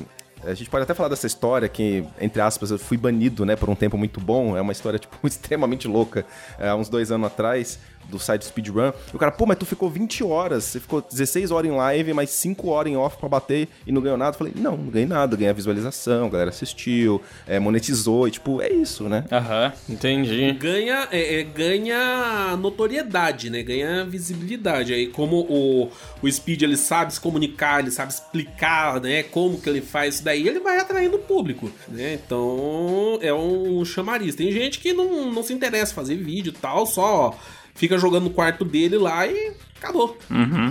A gente pode até falar dessa história que, entre aspas, eu fui banido, né, por um tempo muito bom. É uma história, tipo, extremamente louca. É, há uns dois anos atrás, do site Speedrun. E o cara, pô, mas tu ficou 20 horas. Você ficou 16 horas em live, mais 5 horas em off pra bater e não ganhou nada. Eu falei, não, não ganhei nada. Ganhei a visualização, a galera assistiu, é, monetizou. E, tipo, é isso, né? Aham. Entendi. ganha, é, é, ganha notoriedade, né? Ganha visibilidade. Aí, como o, o Speed ele sabe se comunicar, ele sabe explicar, né? Como que ele faz isso daí, ele vai atraindo o público, né? Então é um chamariz. Tem gente que não, não se interessa em fazer vídeo e tal, só fica jogando no quarto dele lá e acabou.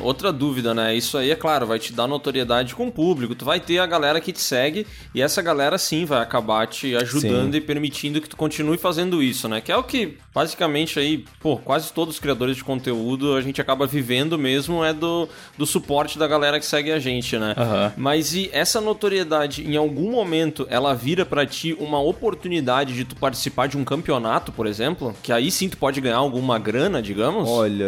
Outra dúvida, né? Isso aí, é claro, vai te dar notoriedade com o público. Tu vai ter a galera que te segue e essa galera sim vai acabar te ajudando Sim. e permitindo que tu continue fazendo isso, né? Que é o que basicamente aí, pô, quase todos os criadores de conteúdo a gente acaba vivendo mesmo é do, do suporte da galera que segue a gente, né? Aham. Mas e essa notoriedade, em algum momento, ela vira pra ti uma oportunidade de tu participar de um campeonato, por exemplo? Que aí sim tu pode ganhar alguma grana, digamos? Olha,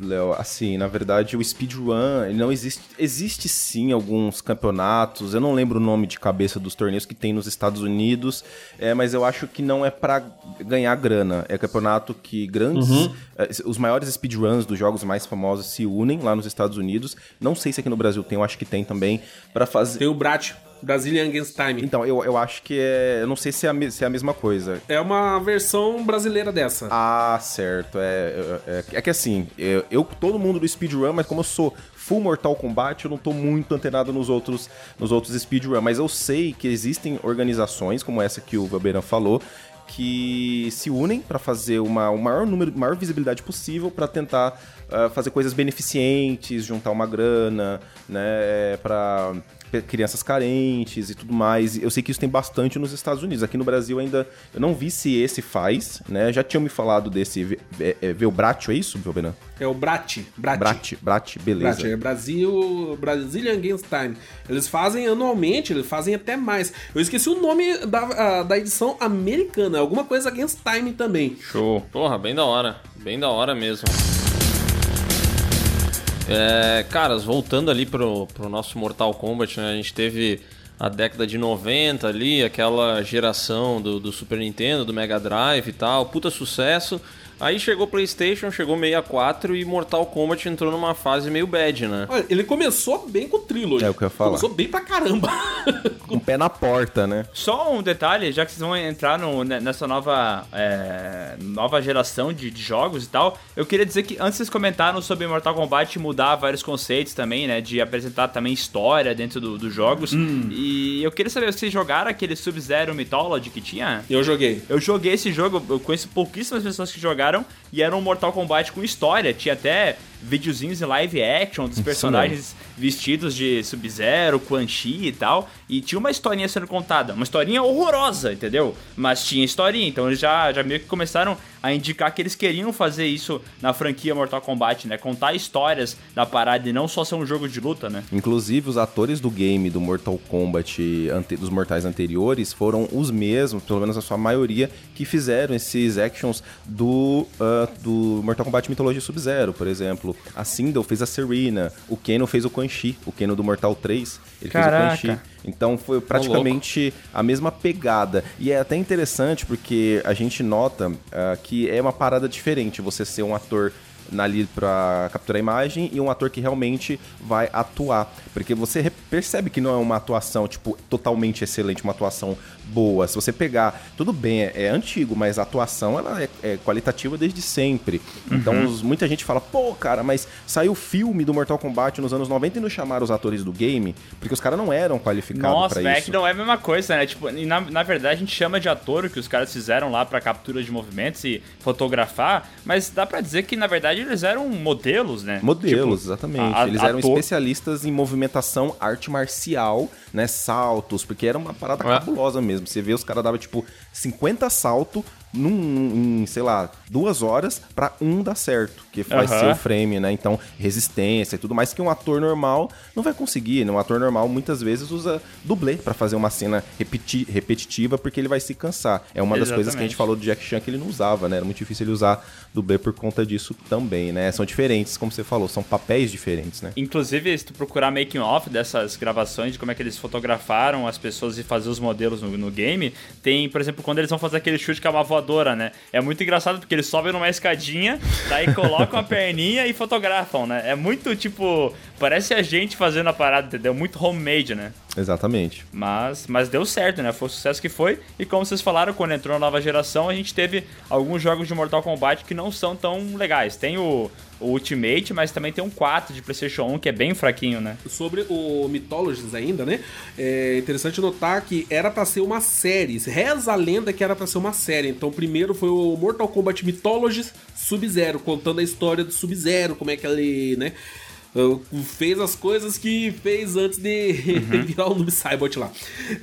Léo, assim, na verdade o speedrun, ele não existe, existe sim alguns campeonatos, eu não lembro o nome de cabeça dos torneios que tem nos Estados Unidos, é, mas eu acho que não é pra ganhar grana, é campeonato que grandes, é, os maiores speedruns dos jogos mais famosos se unem lá nos Estados Unidos, não sei se aqui no Brasil tem, eu acho que tem também, pra fazer... Tem o Brat, Brazilian Against Time. Então, eu, eu acho que é, eu não sei se é, a, se é a mesma coisa, É uma versão brasileira dessa. Ah, certo. É, é, é que assim, eu, eu- todo mundo do speedrun, mas como eu sou full Mortal Kombat, eu não tô muito antenado nos outros, nos outros speedrun. Mas eu sei que existem organizações, como essa que o Velberan falou, que se unem para fazer uma, o maior número, maior visibilidade possível para tentar ah, fazer coisas beneficentes, juntar uma grana, né, para crianças carentes e tudo mais. Eu sei que isso tem bastante nos Estados Unidos. Aqui no Brasil ainda eu não vi se esse faz, né? Já tinham me falado desse é, é, Velbratio, é isso, Velberan? É o Brat. Brat. Brat, Brat, beleza. Brat, é Brasil, Brazilian Against Time. Eles fazem anualmente, eles fazem até mais. Eu esqueci o nome da, da edição americana, alguma coisa Against Time também. Show. Porra, bem da hora. Bem da hora mesmo. É, caras, voltando ali pro, pro nosso Mortal Kombat, né? A gente teve a década de 90 ali, aquela geração do, do Super Nintendo, do Mega Drive e tal, puta sucesso. Aí chegou PlayStation, chegou 64 e Mortal Kombat entrou numa fase meio bad, né? Olha, ele começou bem com o Trilogy. É o que eu ia falar. Começou bem pra caramba. Com o pé na porta, né? Só um detalhe, já que vocês vão entrar no- ne- nessa nova, é, nova geração de, de jogos e tal, eu queria dizer que antes vocês comentaram sobre Mortal Kombat mudar vários conceitos também, né? De apresentar também história dentro do- dos jogos. E eu queria saber, vocês jogaram aquele Sub-Zero Mythology que tinha? Eu joguei. Eu joguei esse jogo, eu conheço pouquíssimas pessoas que jogaram e era um Mortal Kombat com história. Tinha até videozinhos em live action dos personagens vestidos de Sub-Zero, Quan Chi e tal. E tinha uma historinha sendo contada. Uma historinha horrorosa, entendeu? Mas tinha historinha. Então eles já, já meio que começaram a indicar que eles queriam fazer isso na franquia Mortal Kombat, né? Contar histórias da parada e não só ser um jogo de luta, né? Inclusive, os atores do game do Mortal Kombat dos mortais anteriores foram os mesmos, pelo menos a sua maioria, que fizeram esses actions do, ah, do Mortal Kombat Mythology Sub-Zero, por exemplo. A Sindel fez a Serena, o Keno fez o Quan Chi, o Keno do Mortal 3, ele Caraca. fez o Quan Chi. Então foi praticamente a mesma pegada. E é até interessante porque a gente nota ah, que é uma parada diferente você ser um ator ali pra capturar a imagem e um ator que realmente vai atuar. Porque você percebe que não é uma atuação, tipo, totalmente excelente, uma atuação boa. Se você pegar, tudo bem, é, é antigo, mas a atuação ela é, é qualitativa desde sempre. Então os- muita gente fala, pô, cara, mas saiu o filme do Mortal Kombat nos anos 90 e não chamaram os atores do game, porque os caras não eram qualificados Nossa, pra velho, é isso. que não é a mesma coisa, né? Tipo, e na, na verdade a gente chama de ator o que os caras fizeram lá pra captura de movimentos e fotografar, mas dá pra dizer que na verdade eles eram modelos, né? Modelos, Tipo, exatamente. a- a- Eles eram ator- especialistas em movimentação, arte marcial, né? Saltos, porque era uma parada É. cabulosa mesmo. Você vê, os caras davam tipo 50 saltos num, em, sei lá, duas horas pra um dar certo, que vai Aham. ser o frame, né? Então, resistência e tudo mais que um ator normal não vai conseguir, né? Um ator normal muitas vezes usa dublê pra fazer uma cena repeti- repetitiva porque ele vai se cansar. É uma das coisas que a gente Exatamente. falou do Jack Chan que ele não usava, né? Era muito difícil ele usar dublê por conta disso também, né? São diferentes, como você falou, são papéis diferentes, né? Inclusive, se tu procurar making off dessas gravações, de como é que eles fotografaram as pessoas e fazer os modelos no, no game, tem, por exemplo, quando eles vão fazer aquele chute com a uma voadora, né? É muito engraçado porque eles sobem numa escadinha, daí colocam a perninha e fotografam, né? É muito tipo. Parece a gente fazendo a parada, entendeu? Muito homemade, né? Exatamente. Mas, mas deu certo, né? Foi o sucesso que foi. E como vocês falaram, quando entrou a nova geração, a gente teve alguns jogos de Mortal Kombat que não são tão legais. Tem o, o Ultimate, mas também tem um 4 de PlayStation 1 que é bem fraquinho, né? Sobre o Mythologies ainda, né? É interessante notar que era pra ser uma série. Reza a lenda que era pra ser uma série. Então, primeiro foi o Mortal Kombat Mythologies Sub-Zero, contando a história do Sub-Zero, como é que ele, né? Fez as coisas que fez antes de virar o Noob Saibot lá.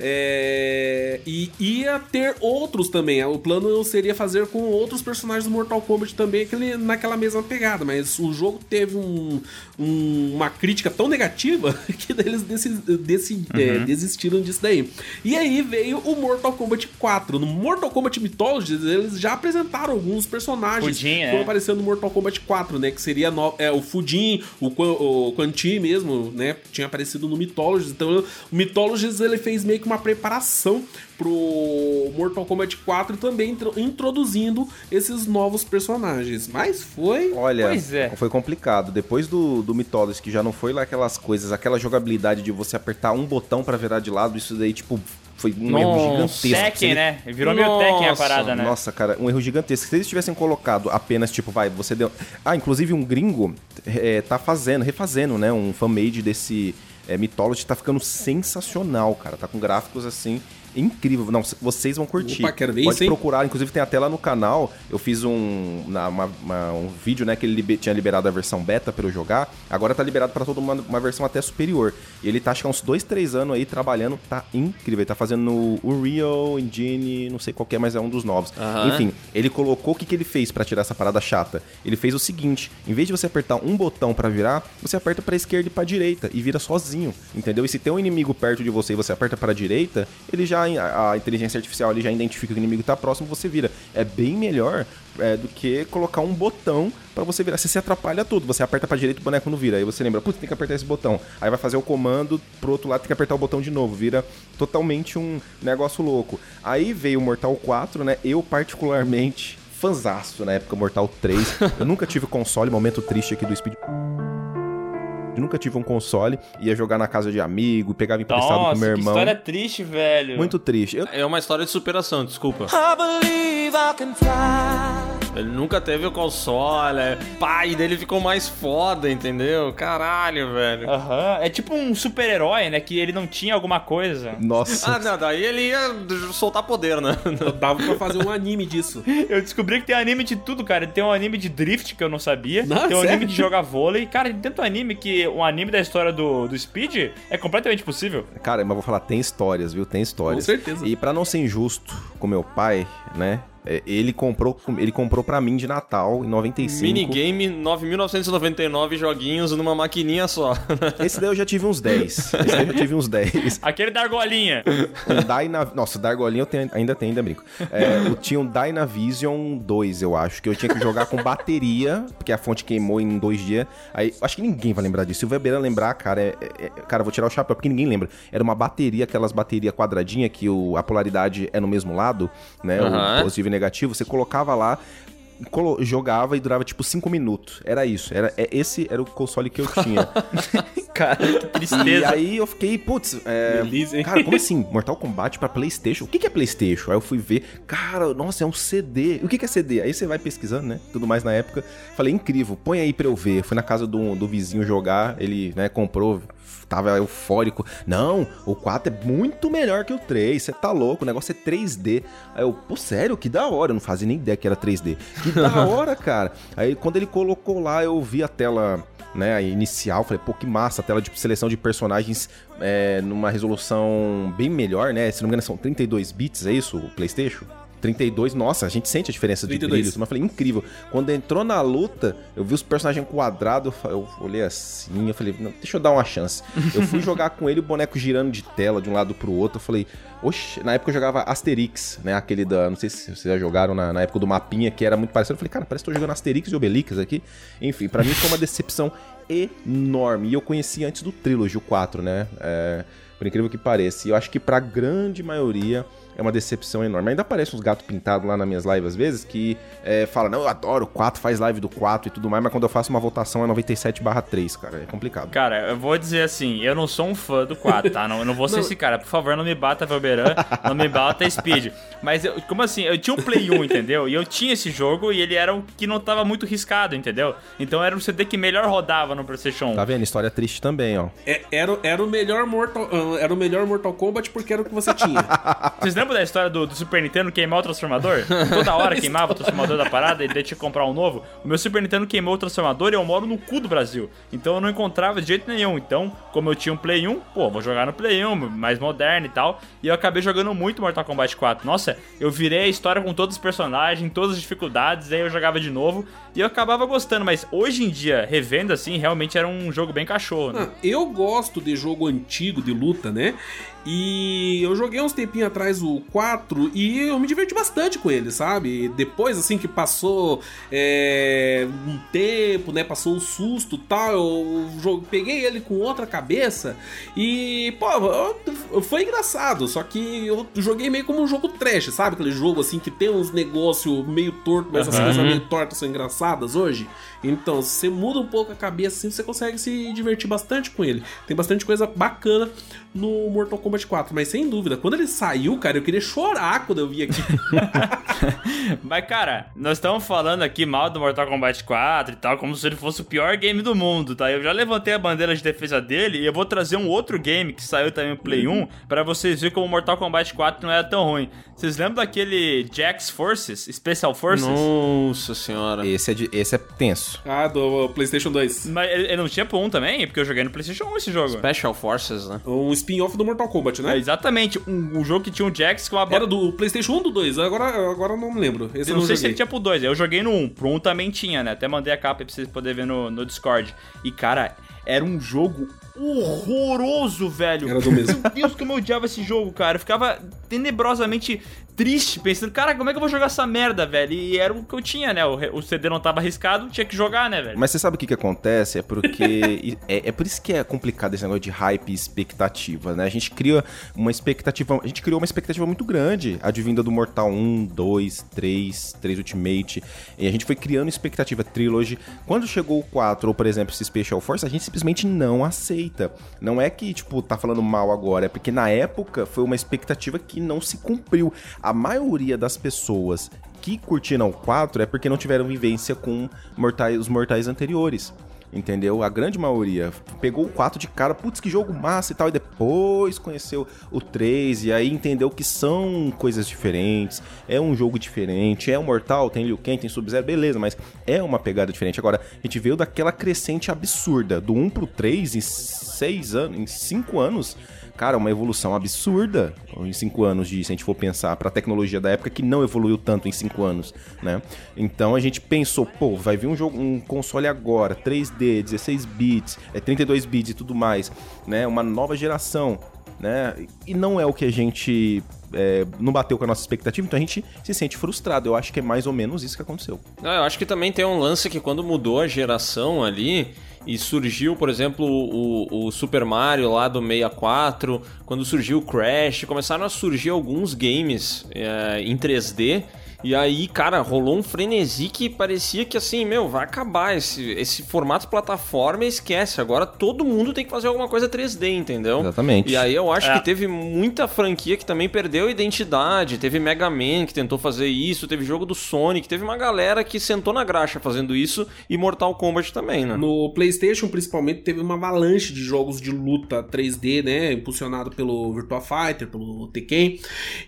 É, e ia ter outros também. O plano seria fazer com outros personagens do Mortal Kombat também, aquele, naquela mesma pegada. Mas o jogo teve um- um- uma crítica tão negativa que eles desi- desi- é, desistiram disso daí. E aí veio o Mortal Kombat 4. No Mortal Kombat Mythologies, eles já apresentaram alguns personagens Fudin, que é. foram aparecendo no Mortal Kombat 4, né? Que seria no- é, o Fudin, o, o Quan Chi mesmo, né? Tinha aparecido no Mythologies. Então, o Mythologies ele fez meio que uma preparação pro Mortal Kombat 4 também intro- introduzindo esses novos personagens. Mas foi. Olha, Pois é. foi complicado. Depois do, do Mythology, que já não foi lá aquelas coisas, aquela jogabilidade de você apertar um botão pra virar de lado, isso daí, tipo, foi um erro gigantesco. Tekken, Se né? Virou meio Tekken a parada, né? Nossa, cara, um erro gigantesco. Se eles tivessem colocado apenas, tipo, vai, você deu. Ah, inclusive um gringo é, tá fazendo, refazendo, né? Um fanmade desse é, Mythology tá ficando sensacional, cara. Tá com gráficos assim. Incrível, não, vocês vão curtir. Opa, quero ver Pode isso, hein? procurar, inclusive tem até lá no canal. Eu fiz um, na- uma- uma- um vídeo, né, que ele libe- tinha liberado a versão beta pra eu jogar. Agora tá liberado pra todo mundo uma versão até superior. E ele tá, acho que há uns dois, três anos aí trabalhando, tá incrível. Ele tá fazendo no Unreal Engine, não sei qual é, mas é um dos novos. Aham. Enfim, ele colocou o que, que ele fez pra tirar essa parada chata. Ele fez o seguinte: em vez de você apertar um botão pra virar, você aperta pra esquerda e pra direita e vira sozinho, entendeu? E se tem um inimigo perto de você e você aperta pra direita, ele já a, inteligência artificial ele já identifica que o inimigo tá próximo, você vira. É bem melhor é, do que colocar um botão pra você virar. Você se atrapalha tudo. Você aperta pra direita o boneco não vira. Aí você lembra, putz, tem que apertar esse botão. Aí vai fazer o comando pro outro lado, tem que apertar o botão de novo. Vira totalmente um negócio louco. Aí veio o Mortal 4, né? Eu particularmente fanzaço na época Mortal 3. Eu nunca tive console, momento triste aqui do Speed. Eu nunca tive um console, ia jogar na casa de amigo, pegava emprestado Nossa, com meu que irmão. história triste, velho. Muito triste. Eu- É uma história de superação, desculpa. Ele nunca teve o console, é, pai dele ficou mais foda, entendeu? Caralho, velho. Aham. É tipo um super-herói, né? Que ele não tinha alguma coisa. Nossa. Ah, não, daí ele ia soltar poder, né? Dava pra fazer um anime disso. Eu descobri que tem anime de tudo, cara. Tem um anime de drift que eu não sabia. Não, tem um sério? anime de jogar vôlei. Cara, tem tanto anime que um anime da história do, do Speed é completamente possível. Cara, mas vou falar, tem histórias, viu? Tem histórias. Com certeza. E pra não ser injusto com meu pai, né? É, Ele comprou, ele comprou pra mim de Natal em 95. Minigame 9.999 joguinhos numa maquininha só. Esse daí eu já tive uns 10. Esse daí eu já tive uns 10. Aquele da argolinha. Um Dyna... Nossa, o Dargolinho eu tenho- ainda tenho, ainda brinco. É, eu tinha um Dynavision 2, eu acho, que eu tinha que jogar com bateria, porque a fonte queimou em dois dias. Aí, acho que ninguém vai lembrar disso. Se o Weber lembrar, cara, é, é- é- cara, eu vou tirar o chapéu, porque ninguém lembra. Era uma bateria, aquelas baterias quadradinha que o, a polaridade é no mesmo lado, né? Aham. O positivo e negativo. Você colocava lá, jogava e durava tipo 5 minutos. Era isso. Era, é, esse era o console que eu tinha. Cara, que E tristeza. aí eu fiquei, putz, é, Beleza, cara, como assim? Mortal Kombat pra Playstation? O que que é Playstation? Aí eu fui ver, cara, nossa, é um CD. E o que que é CD? Aí você vai pesquisando, né? Tudo mais na época. Falei, incrível, põe aí pra eu ver. Fui na casa do, do vizinho jogar, ele, né, comprou, tava eufórico. Não, o 4 é muito melhor que o 3, você tá louco, o negócio é 3D. Aí eu, pô, sério? Que da hora, eu não fazia nem ideia que era 3D. Que da hora, cara. Aí quando ele colocou lá, eu vi a tela né, a inicial, falei, pô, que massa, a tela de seleção de personagens é, numa resolução bem melhor, né? Se não me engano, são 32 bits, é isso, o PlayStation? 32, nossa, a gente sente a diferença de 32. brilho, mas eu falei, incrível. Quando entrou na luta, eu vi os personagens quadrados, eu eu olhei assim, eu falei, não, deixa eu dar uma chance. Eu fui jogar com ele, o boneco girando de tela de um lado pro outro, eu falei, oxe, na época eu jogava Asterix, né, aquele da, não sei se vocês já jogaram na, na época do mapinha, que era muito parecido, eu falei, cara, parece que tô jogando Asterix e Obelix aqui. Enfim, pra mim foi uma decepção enorme, e eu conheci antes do Trilogy, o 4, né, é, por incrível que pareça, e eu acho que pra grande maioria é uma decepção enorme. Ainda aparecem uns gatos pintados lá nas minhas lives às vezes que é, falam, não, eu adoro o 4, faz live do 4 e tudo mais, mas quando eu faço uma votação é 97 3, cara, é complicado. Cara, eu vou dizer assim, eu não sou um fã do 4, tá? Não, eu não vou ser esse cara. Por favor, não me bata Velberan, não me bata Speed. Mas, eu- como assim, eu tinha um Play 1, entendeu? E eu tinha esse jogo e ele era o que não tava muito riscado, entendeu? Então era o CD que melhor rodava no PlayStation 1. Tá vendo? História triste também, ó. É- era, era, o melhor Mortal, ah, era o melhor Mortal Kombat porque era o que você tinha. Vocês lembram da história do, do Super Nintendo queimar o transformador? Toda hora queimava o transformador da parada e daí tinha que comprar um novo. O meu Super Nintendo queimou o transformador e eu moro no cu do Brasil. Então eu não encontrava de jeito nenhum. Então, como eu tinha um Play 1, pô, vou jogar no Play 1, mais moderno e tal. E eu acabei jogando muito Mortal Kombat 4. Nossa, eu virei a história com todos os personagens, todas as dificuldades, aí eu jogava de novo e eu acabava gostando. Mas hoje em dia, revendo assim, realmente era um jogo bem cachorro, né? Ah, eu gosto de jogo antigo de luta, né? E eu joguei uns tempinhos atrás o 4 e eu me diverti bastante com ele, sabe? Depois, assim, que passou é, um tempo, né? Passou o susto e tal, eu peguei ele com outra cabeça e, pô, eu- foi engraçado. Só que eu joguei meio como um jogo trash, sabe? Aquele jogo, assim, que tem uns negócios meio torto, mas as Aham. coisas meio tortas são engraçadas hoje. Então, se você muda um pouco a cabeça, assim, você consegue se divertir bastante com ele. Tem bastante coisa bacana no Mortal Kombat 4, mas sem dúvida, quando ele saiu, cara, eu queria chorar quando eu vi aqui. Mas, cara, nós estamos falando aqui mal do Mortal Kombat 4 e tal, como se ele fosse o pior game do mundo, tá? Eu já levantei a bandeira de defesa dele e eu vou trazer um outro game que saiu também no Play 1 pra vocês verem como o Mortal Kombat 4 não era tão ruim. Vocês lembram daquele Jax Forces, Special Forces? Nossa senhora. Esse é, de- esse é tenso. ah, do PlayStation 2. Mas ele, ele não tinha pro 1 também? Porque eu joguei no PlayStation 1 esse jogo. Special Forces, né? Um spin-off do Mortal Kombat, É, né? exatamente, um, um jogo que tinha um Jax com uma Era do PlayStation 1 ou do 2? Agora, agora eu não me lembro. Esse Eu eu não sei se joguei. ele tinha pro 2, eu joguei no 1. Pro 1 também tinha, né? Até mandei a capa pra vocês poderem ver no, no Discord. E, cara, era um jogo horroroso, velho. Era do mesmo. Meu Deus, como eu odiava esse jogo, cara. Eu ficava tenebrosamente triste, pensando, cara, como é que eu vou jogar essa merda, velho? E era o que eu tinha, né? O, CD não tava arriscado, tinha que jogar, né, velho? Mas você sabe o que que acontece? É porque... é, é por isso que é complicado esse negócio de hype e expectativa, né? A gente cria uma expectativa... A gente criou uma expectativa muito grande. Advinda do Mortal 1, 2, 3, 3 Ultimate. E a gente foi criando expectativa Trilogy. Quando chegou o 4, ou por exemplo, esse Special Force, a gente simplesmente não aceita. Não é que, tipo, tá falando mal agora. É porque na época foi uma expectativa que não se cumpriu. A maioria das pessoas que curtiram o 4 é porque não tiveram vivência com mortais, os mortais anteriores. Entendeu? A grande maioria pegou o 4 de cara, putz, que jogo massa e tal, e depois conheceu o 3 e aí entendeu que são coisas diferentes, é um jogo diferente, é um Mortal, tem Liu Kang, tem Sub-Zero, beleza, mas é uma pegada diferente. Agora, a gente veio daquela crescente absurda, do 1 pro 3 em 6 anos, em 5 anos, cara, uma evolução absurda em cinco anos de, se a gente for pensar, pra tecnologia da época que não evoluiu tanto em cinco anos, né? Então a gente pensou, pô, vai vir um jogo, um console agora, 3D, 16 bits, é 32 bits e tudo mais, né? Uma nova geração, né? E não é o que a gente é, não bateu com a nossa expectativa, então a gente se sente frustrado. Eu acho que é mais ou menos isso que aconteceu. Não, eu acho que também tem um lance que quando mudou a geração ali e surgiu, por exemplo, o, o Super Mario lá do 64, quando surgiu o Crash, começaram a surgir alguns games é, em 3D E aí, cara, rolou um frenesi que parecia que assim, meu, vai acabar esse, esse formato plataforma e esquece. Agora todo mundo tem que fazer alguma coisa 3D, entendeu? Exatamente. E aí eu acho É. que teve muita franquia que também perdeu a identidade. Teve Mega Man que tentou fazer isso, teve jogo do Sonic, teve uma galera que sentou na graxa fazendo isso e Mortal Kombat também, né? No PlayStation, principalmente, teve uma avalanche de jogos de luta 3D, né? Impulsionado pelo Virtua Fighter, pelo Tekken.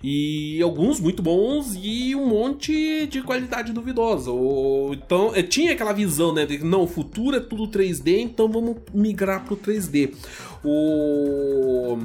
E alguns muito bons e um monte de qualidade duvidosa. Ou, então, eh, tinha aquela visão, né? De não, o futuro é tudo 3D, então vamos migrar pro 3D. O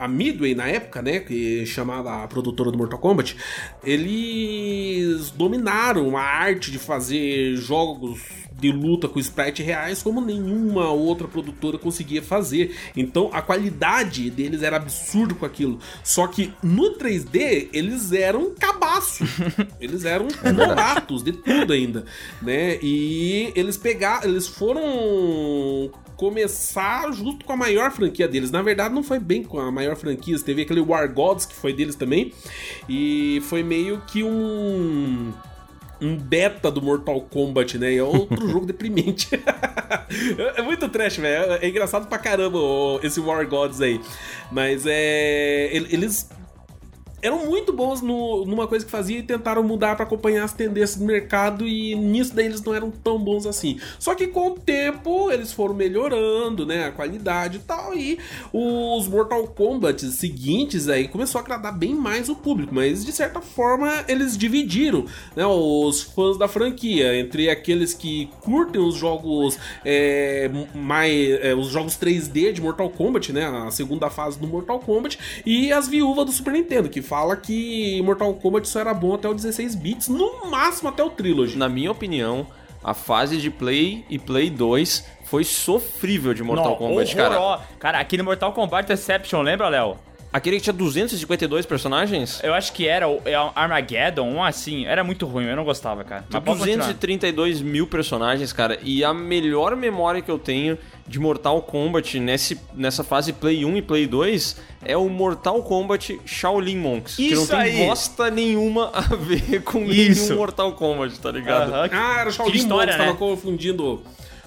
a Midway na época, né, que chamava a produtora do Mortal Kombat, eles dominaram a arte de fazer jogos de luta com sprite reais como nenhuma outra produtora conseguia fazer. Então a qualidade deles era absurdo com aquilo. Só que no 3D eles eram cabaço. eles eram novatos de tudo ainda, né? E eles pegaram, eles foram começar justo com a maior franquia deles. Na verdade, não foi bem com a maior franquia. Teve aquele War Gods que foi deles também. E foi meio que um. Um beta do Mortal Kombat, né? É outro jogo deprimente. é muito trash, velho. É engraçado pra caramba esse War Gods aí. Mas é. ele- Eles eram muito bons no- numa coisa que fazia e tentaram mudar pra acompanhar as tendências do mercado e nisso daí eles não eram tão bons assim. Só que com o tempo eles foram melhorando, né, a qualidade e tal e os Mortal Kombat seguintes aí começou a agradar bem mais o público, mas de certa forma eles dividiram, né, os fãs da franquia entre aqueles que curtem os jogos é, mais é, os jogos 3D de Mortal Kombat, né, a segunda fase do Mortal Kombat e as viúvas do Super Nintendo que fala que Mortal Kombat só era bom até o 16 bits, no máximo até o Trilogy. Na minha opinião, a fase de Play e Play 2 foi sofrível de Mortal Não, Kombat, cara. horroró. Cara, aqui no Mortal Kombat Deception, lembra, Léo? Aquele que tinha 252 personagens? Eu acho que era o é Armageddon, um assim. Era muito ruim, eu não gostava, cara. Mas pode continuar. 232 mil personagens, cara. E a melhor memória que eu tenho de Mortal Kombat nesse, nessa fase Play 1 e Play 2 é o Mortal Kombat Shaolin Monks. que não Isso tem aí. bosta nenhuma a ver com Isso. nenhum Mortal Kombat, tá ligado? Aham. Ah, era o Shaolin Que história, Monks, né? tava confundindo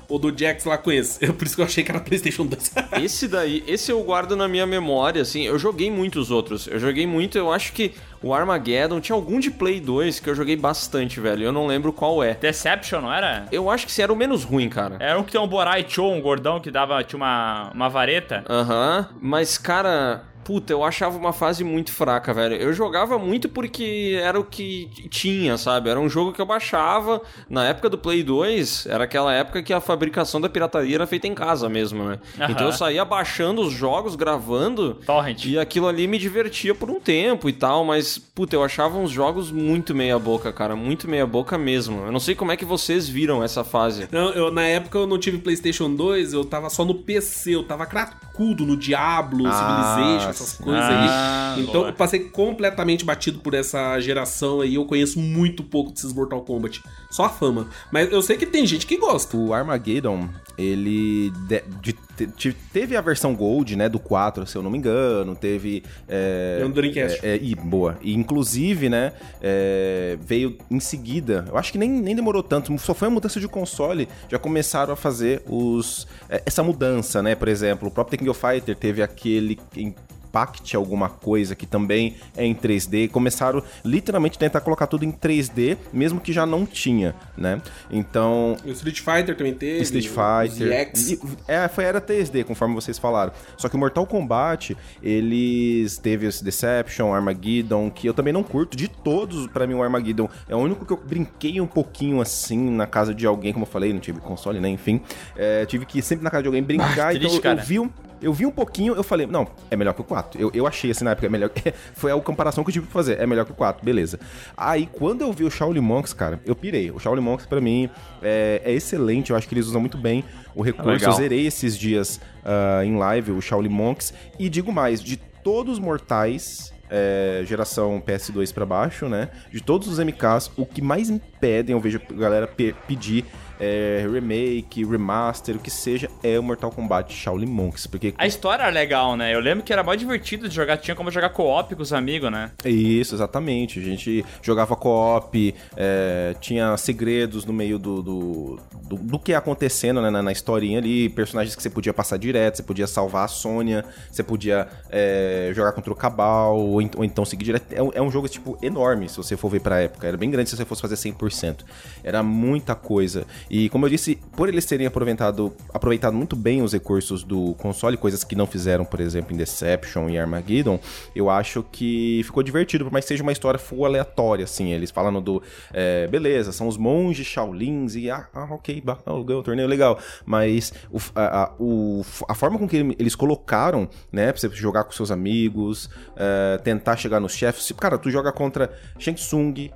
o do Jax lá com esse. Por isso que eu achei que era PlayStation 2. Esse daí, esse eu guardo na minha memória, assim. Eu joguei muitos outros. Eu joguei muito, eu acho que o Armageddon tinha algum de Play 2 que eu joguei bastante, velho. Eu não lembro qual é. Deception, não era? Eu acho que esse era o menos ruim, cara. Era um que tem um Borai Cho, um gordão que dava, tinha uma, uma vareta. Aham, mas cara, puta, eu achava uma fase muito fraca, velho. Eu jogava muito porque era o que tinha, sabe? Era um jogo que eu baixava. Na época do Play 2, era aquela época que a fabricação da pirataria era feita em casa mesmo, né? Aham. Então eu saía baixando os jogos, gravando. Torrent. E aquilo ali me divertia por um tempo e tal, mas, puta, eu achava uns jogos muito meia-boca, cara. Muito meia-boca mesmo. Eu não sei como é que vocês viram essa fase. Não, eu, na época eu não tive PlayStation 2, eu tava só no PC, eu tava cracudo no Diablo, Ah, Civilization, essas coisas Ah, aí. Então boa. eu passei completamente batido por essa geração aí, eu conheço muito pouco desses Mortal Kombat. Só a fama. Mas eu sei que tem gente que gosta. O Armageddon, ele de- de- te- te- teve a versão Gold, né, do 4, se eu não me engano, teve... É, É um Dreamcast. É, é, e, boa. E, inclusive, né, é, veio em seguida, eu acho que nem, nem demorou tanto, só foi uma mudança de console, já começaram a fazer os é, essa mudança, né, por exemplo, o próprio King of Fighter teve aquele... Impact alguma coisa que também é em 3D, começaram literalmente a tentar colocar tudo em 3D, mesmo que já não tinha, né? Então, O Street Fighter também teve. Street Fighter. E- É, foi era 3D, conforme vocês falaram. Só que o Mortal Kombat, eles teve esse Deception, Armageddon, que eu também não curto. De todos, pra mim, o Armageddon é o único que eu brinquei um pouquinho assim na casa de alguém, como eu falei, não tive console, né? Enfim. É, tive que ir sempre na casa de alguém brincar. Ah, então triste, eu, cara. eu vi um. Eu vi um pouquinho, eu falei, não, é melhor que o 4. Eu, eu achei assim na época, é melhor. Foi a comparação que eu tive que fazer, é melhor que o 4, beleza. Aí, quando eu vi o Shaolin Monks, cara, eu pirei. O Shaolin Monks, pra mim, é, é excelente. Eu acho que eles usam muito bem o recurso. Legal. Eu zerei esses dias ah, em live, o Shaolin Monks. E digo mais, de todos os mortais. é, geração PS2 pra baixo, né? De todos os MKs, o que mais me pedem, eu vejo a galera pe- pedir é, remake, remaster, o que seja, é o Mortal Kombat Shaolin Monks. Porque A história era legal, né? Eu lembro que era mais divertido de jogar, tinha como jogar co-op com os amigos, né? Isso, exatamente. A gente jogava co-op, é, tinha segredos no meio do, do, do, do que ia acontecendo né, na, na historinha ali, personagens que você podia passar direto, você podia salvar a Sônia, você podia é, jogar contra o Cabal, ou, ou então seguir direto. É, um- é um jogo, tipo, enorme, se você for ver pra época. Era bem grande se você fosse fazer 100%. Era muita coisa. E, como eu disse, por eles terem aproveitado, aproveitado muito bem os recursos do console, coisas que não fizeram, por exemplo, em Deception e Armageddon, eu acho que ficou divertido, por mais que seja uma história full aleatória, assim. Eles falando do. é, beleza, são os monges Shaolins e. Ah, ah, ok, ba- ganhou o torneio legal. Mas o, a, a- o- a forma com que eles colocaram, né, pra você jogar com seus amigos, é, tentar chegar nos chefes. Cara, tu joga contra Shang Tsung.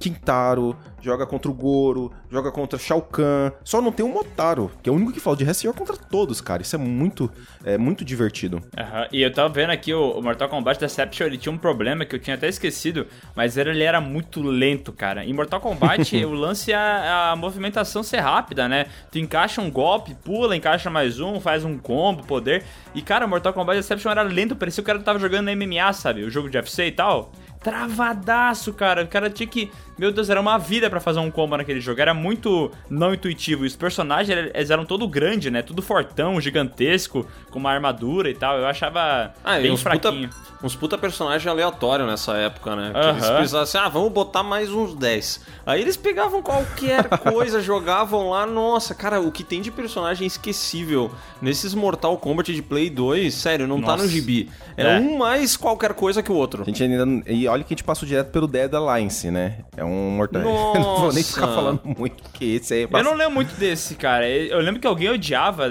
Quintaro, joga contra o Goro, joga contra Shao Kahn. Só não tem o Motaro, que é o único que falta. De joga contra todos, cara. Isso é muito, é muito divertido. Aham, E eu tava vendo aqui o, o Mortal Kombat Deception, ele tinha um problema que eu tinha até esquecido, mas ele, ele era muito lento, cara. Em Mortal Kombat, o lance é a, a movimentação ser rápida, né? Tu encaixa um golpe, pula, encaixa mais um, faz um combo, poder. E, cara, Mortal Kombat Deception era lento, parecia que o cara tava jogando na MMA, sabe? O jogo de UFC e tal. Travadaço, cara. O cara tinha que. Meu Deus, era uma vida pra fazer um combo naquele jogo. Era muito não intuitivo. E os personagens, eles eram todo grande, né? Tudo fortão, gigantesco, com uma armadura e tal. Eu achava Ah, bem uns puta, fraquinho. uns puta personagem aleatório nessa época, né? Que eles Aham. precisavam assim, ah, vamos botar mais uns 10. Aí eles pegavam qualquer coisa, jogavam lá, nossa, cara, o que tem de personagem esquecível nesses Mortal Kombat de Play 2, sério, não tá Nossa. no gibi. Era É. um mais qualquer coisa que o outro. A gente ainda. E olha que a gente passou direto pelo Dead Alliance, né? É um Mortal. Eu não vou nem ficar Nossa. falando muito, porque esse aí é Eu não lembro muito desse, cara. Eu lembro que alguém odiava,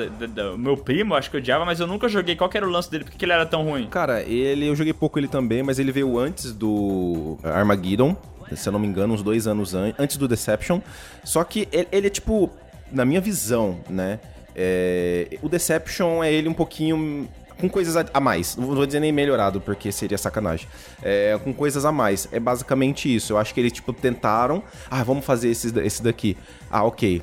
meu primo, acho que odiava, mas eu nunca joguei. Qual que era o lance dele? Por que que ele era tão ruim? Cara, ele eu joguei pouco ele também, mas ele veio antes do Armageddon, se eu não me engano, uns dois anos an antes do Deception. Só que ele, ele é tipo, na minha visão, né? é, o Deception é ele um pouquinho com coisas a, a mais. Não vou dizer nem melhorado, porque seria sacanagem. É, com coisas a mais. É basicamente isso. Eu acho que eles, tipo, tentaram. Ah, vamos fazer esse, esse daqui. Ah, ok.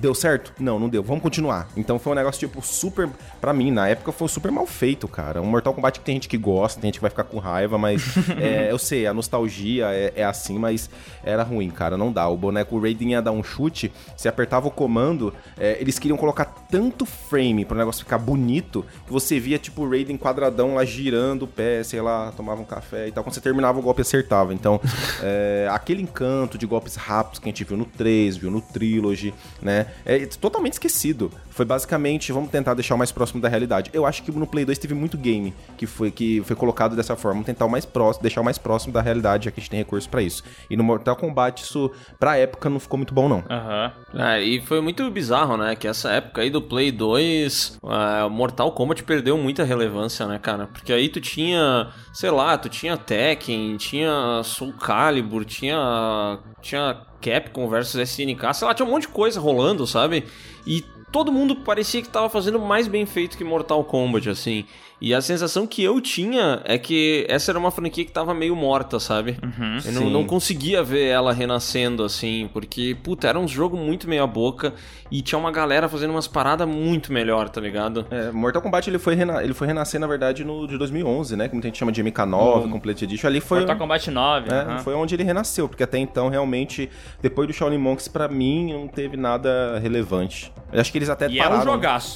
Deu certo? Não, não deu. Vamos continuar. Então foi um negócio, tipo, super. Pra mim, na época, foi super mal feito, cara. Um Mortal Kombat que tem gente que gosta, tem gente que vai ficar com raiva, mas. é, eu sei, a nostalgia é, é assim, mas era ruim, cara. Não dá. O boneco o Raiden ia dar um chute, se apertava o comando, é, eles queriam colocar tanto frame pro negócio ficar bonito, que você via, tipo, o Raiden quadradão lá girando o pé, sei lá, tomava um café e tal. Quando você terminava, o golpe acertava. Então, é, aquele encanto de golpes rápidos que a gente viu no 3, viu no Trilogy, né? É totalmente esquecido. Foi basicamente, vamos tentar deixar o mais próximo da realidade. Eu acho que no Play 2 teve muito game que foi, que foi colocado dessa forma. Vamos tentar o mais próximo, deixar o mais próximo da realidade, já que a gente tem recurso pra isso. E no Mortal Kombat, isso, pra época, não ficou muito bom, não. Aham. É, e foi muito bizarro, né? Que essa época aí do Play 2, ah, Mortal Kombat perdeu muita relevância, né, cara? Porque aí tu tinha, sei lá, tu tinha Tekken, tinha Soul Calibur, tinha, tinha Capcom versus SNK, sei lá, tinha um monte de coisa rolando, sabe? E todo mundo parecia que tava fazendo mais bem feito que Mortal Kombat, assim. E a sensação que eu tinha é que essa era uma franquia que tava meio morta, sabe? eu não, não conseguia ver ela renascendo, assim, porque, puta, era um jogo muito meia boca e tinha uma galera fazendo umas paradas muito melhor, tá ligado? É, Mortal Kombat ele foi, rena- ele foi renascer, na verdade, no de 2011, né? Que muita gente chama de MK9, Complete Edition. Ali foi. Mortal Kombat 9. É, aham. foi onde ele renasceu, porque até então, realmente, depois do Shaolin Monks, pra mim, não teve nada relevante. Eu acho que eles até E é um pararam... jogaço.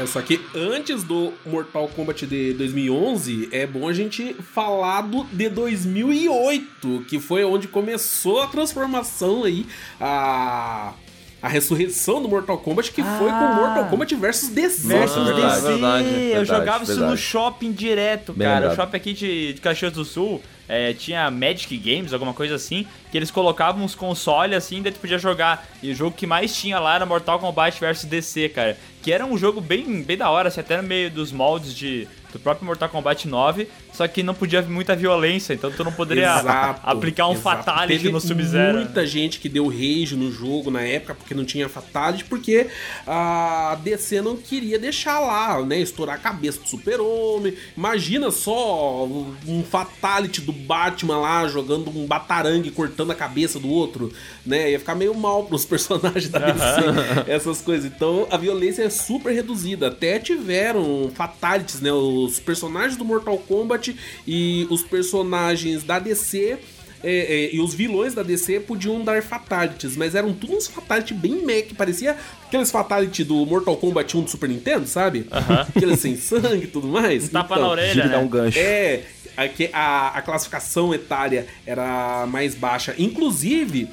É, só que antes do Mortal Kombat de 2011, é bom a gente falar do de 2008, que foi onde começou a transformação aí, a, a ressurreição do Mortal Kombat, que foi com Mortal Kombat versus DC. Versus Ah, verdade, DC. verdade, eu verdade, jogava isso no verdade. shopping direto, Bem cara. O lembrado. shopping aqui de, de Caxias do Sul é, tinha Magic Games, alguma coisa assim, que eles colocavam uns consoles assim, daí tu podia jogar. E o jogo que mais tinha lá era Mortal Kombat versus DC, cara. Que era um jogo bem, bem da hora, assim, até no meio dos moldes de, do próprio Mortal Kombat 9, só que não podia muita violência, então tu não poderia Exato, aplicar um exato. Fatality Teve no Sub-Zero. muita gente que deu rage no jogo na época porque não tinha Fatality, porque a DC não queria deixar lá, né, estourar a cabeça do super-homem. Imagina só um Fatality do Batman lá jogando um batarangue cortando a cabeça do outro, né? Ia ficar meio mal pros personagens da DC, essas coisas. Então a violência é super reduzida. Até tiveram Fatalities, né? Os personagens do Mortal Kombat e os personagens da DC é, é, e os vilões da DC podiam dar fatalities, mas eram tudo uns fatalities bem meh, parecia aqueles fatalities do Mortal Kombat 1 do Super Nintendo, sabe? Aqueles sem sangue e tudo mais. Um tapa Então, na orelha, né? dá um gancho. É, aqui a, a classificação etária era mais baixa. Inclusive,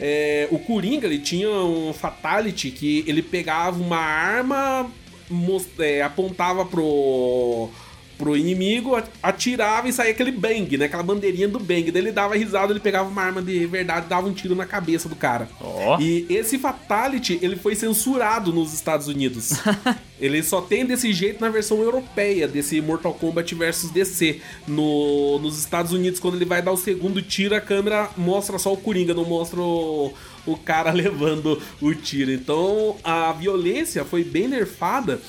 é, o Coringa ele tinha um fatality que ele pegava uma arma, é, apontava pro pro inimigo, at- atirava e saía aquele bang, né? Aquela bandeirinha do bang. Daí ele dava risada, ele pegava uma arma de verdade e dava um tiro na cabeça do cara. Ó. E esse Fatality, ele foi censurado nos Estados Unidos. ele só tem desse jeito na versão europeia, desse Mortal Kombat versus DC. No, nos Estados Unidos, quando ele vai dar o segundo tiro, a câmera mostra só o Coringa, não mostra o, o cara levando o tiro. Então, a violência foi bem nerfada.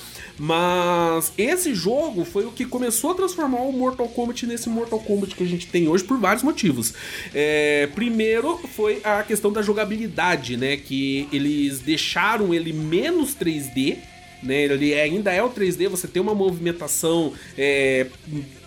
Mas esse jogo foi o que começou a transformar o Mortal Kombat nesse Mortal Kombat que a gente tem hoje por vários motivos. É, primeiro foi a questão da jogabilidade, né? Que eles deixaram ele menos 3D. Né, ele ainda é o 3D, você tem uma movimentação é,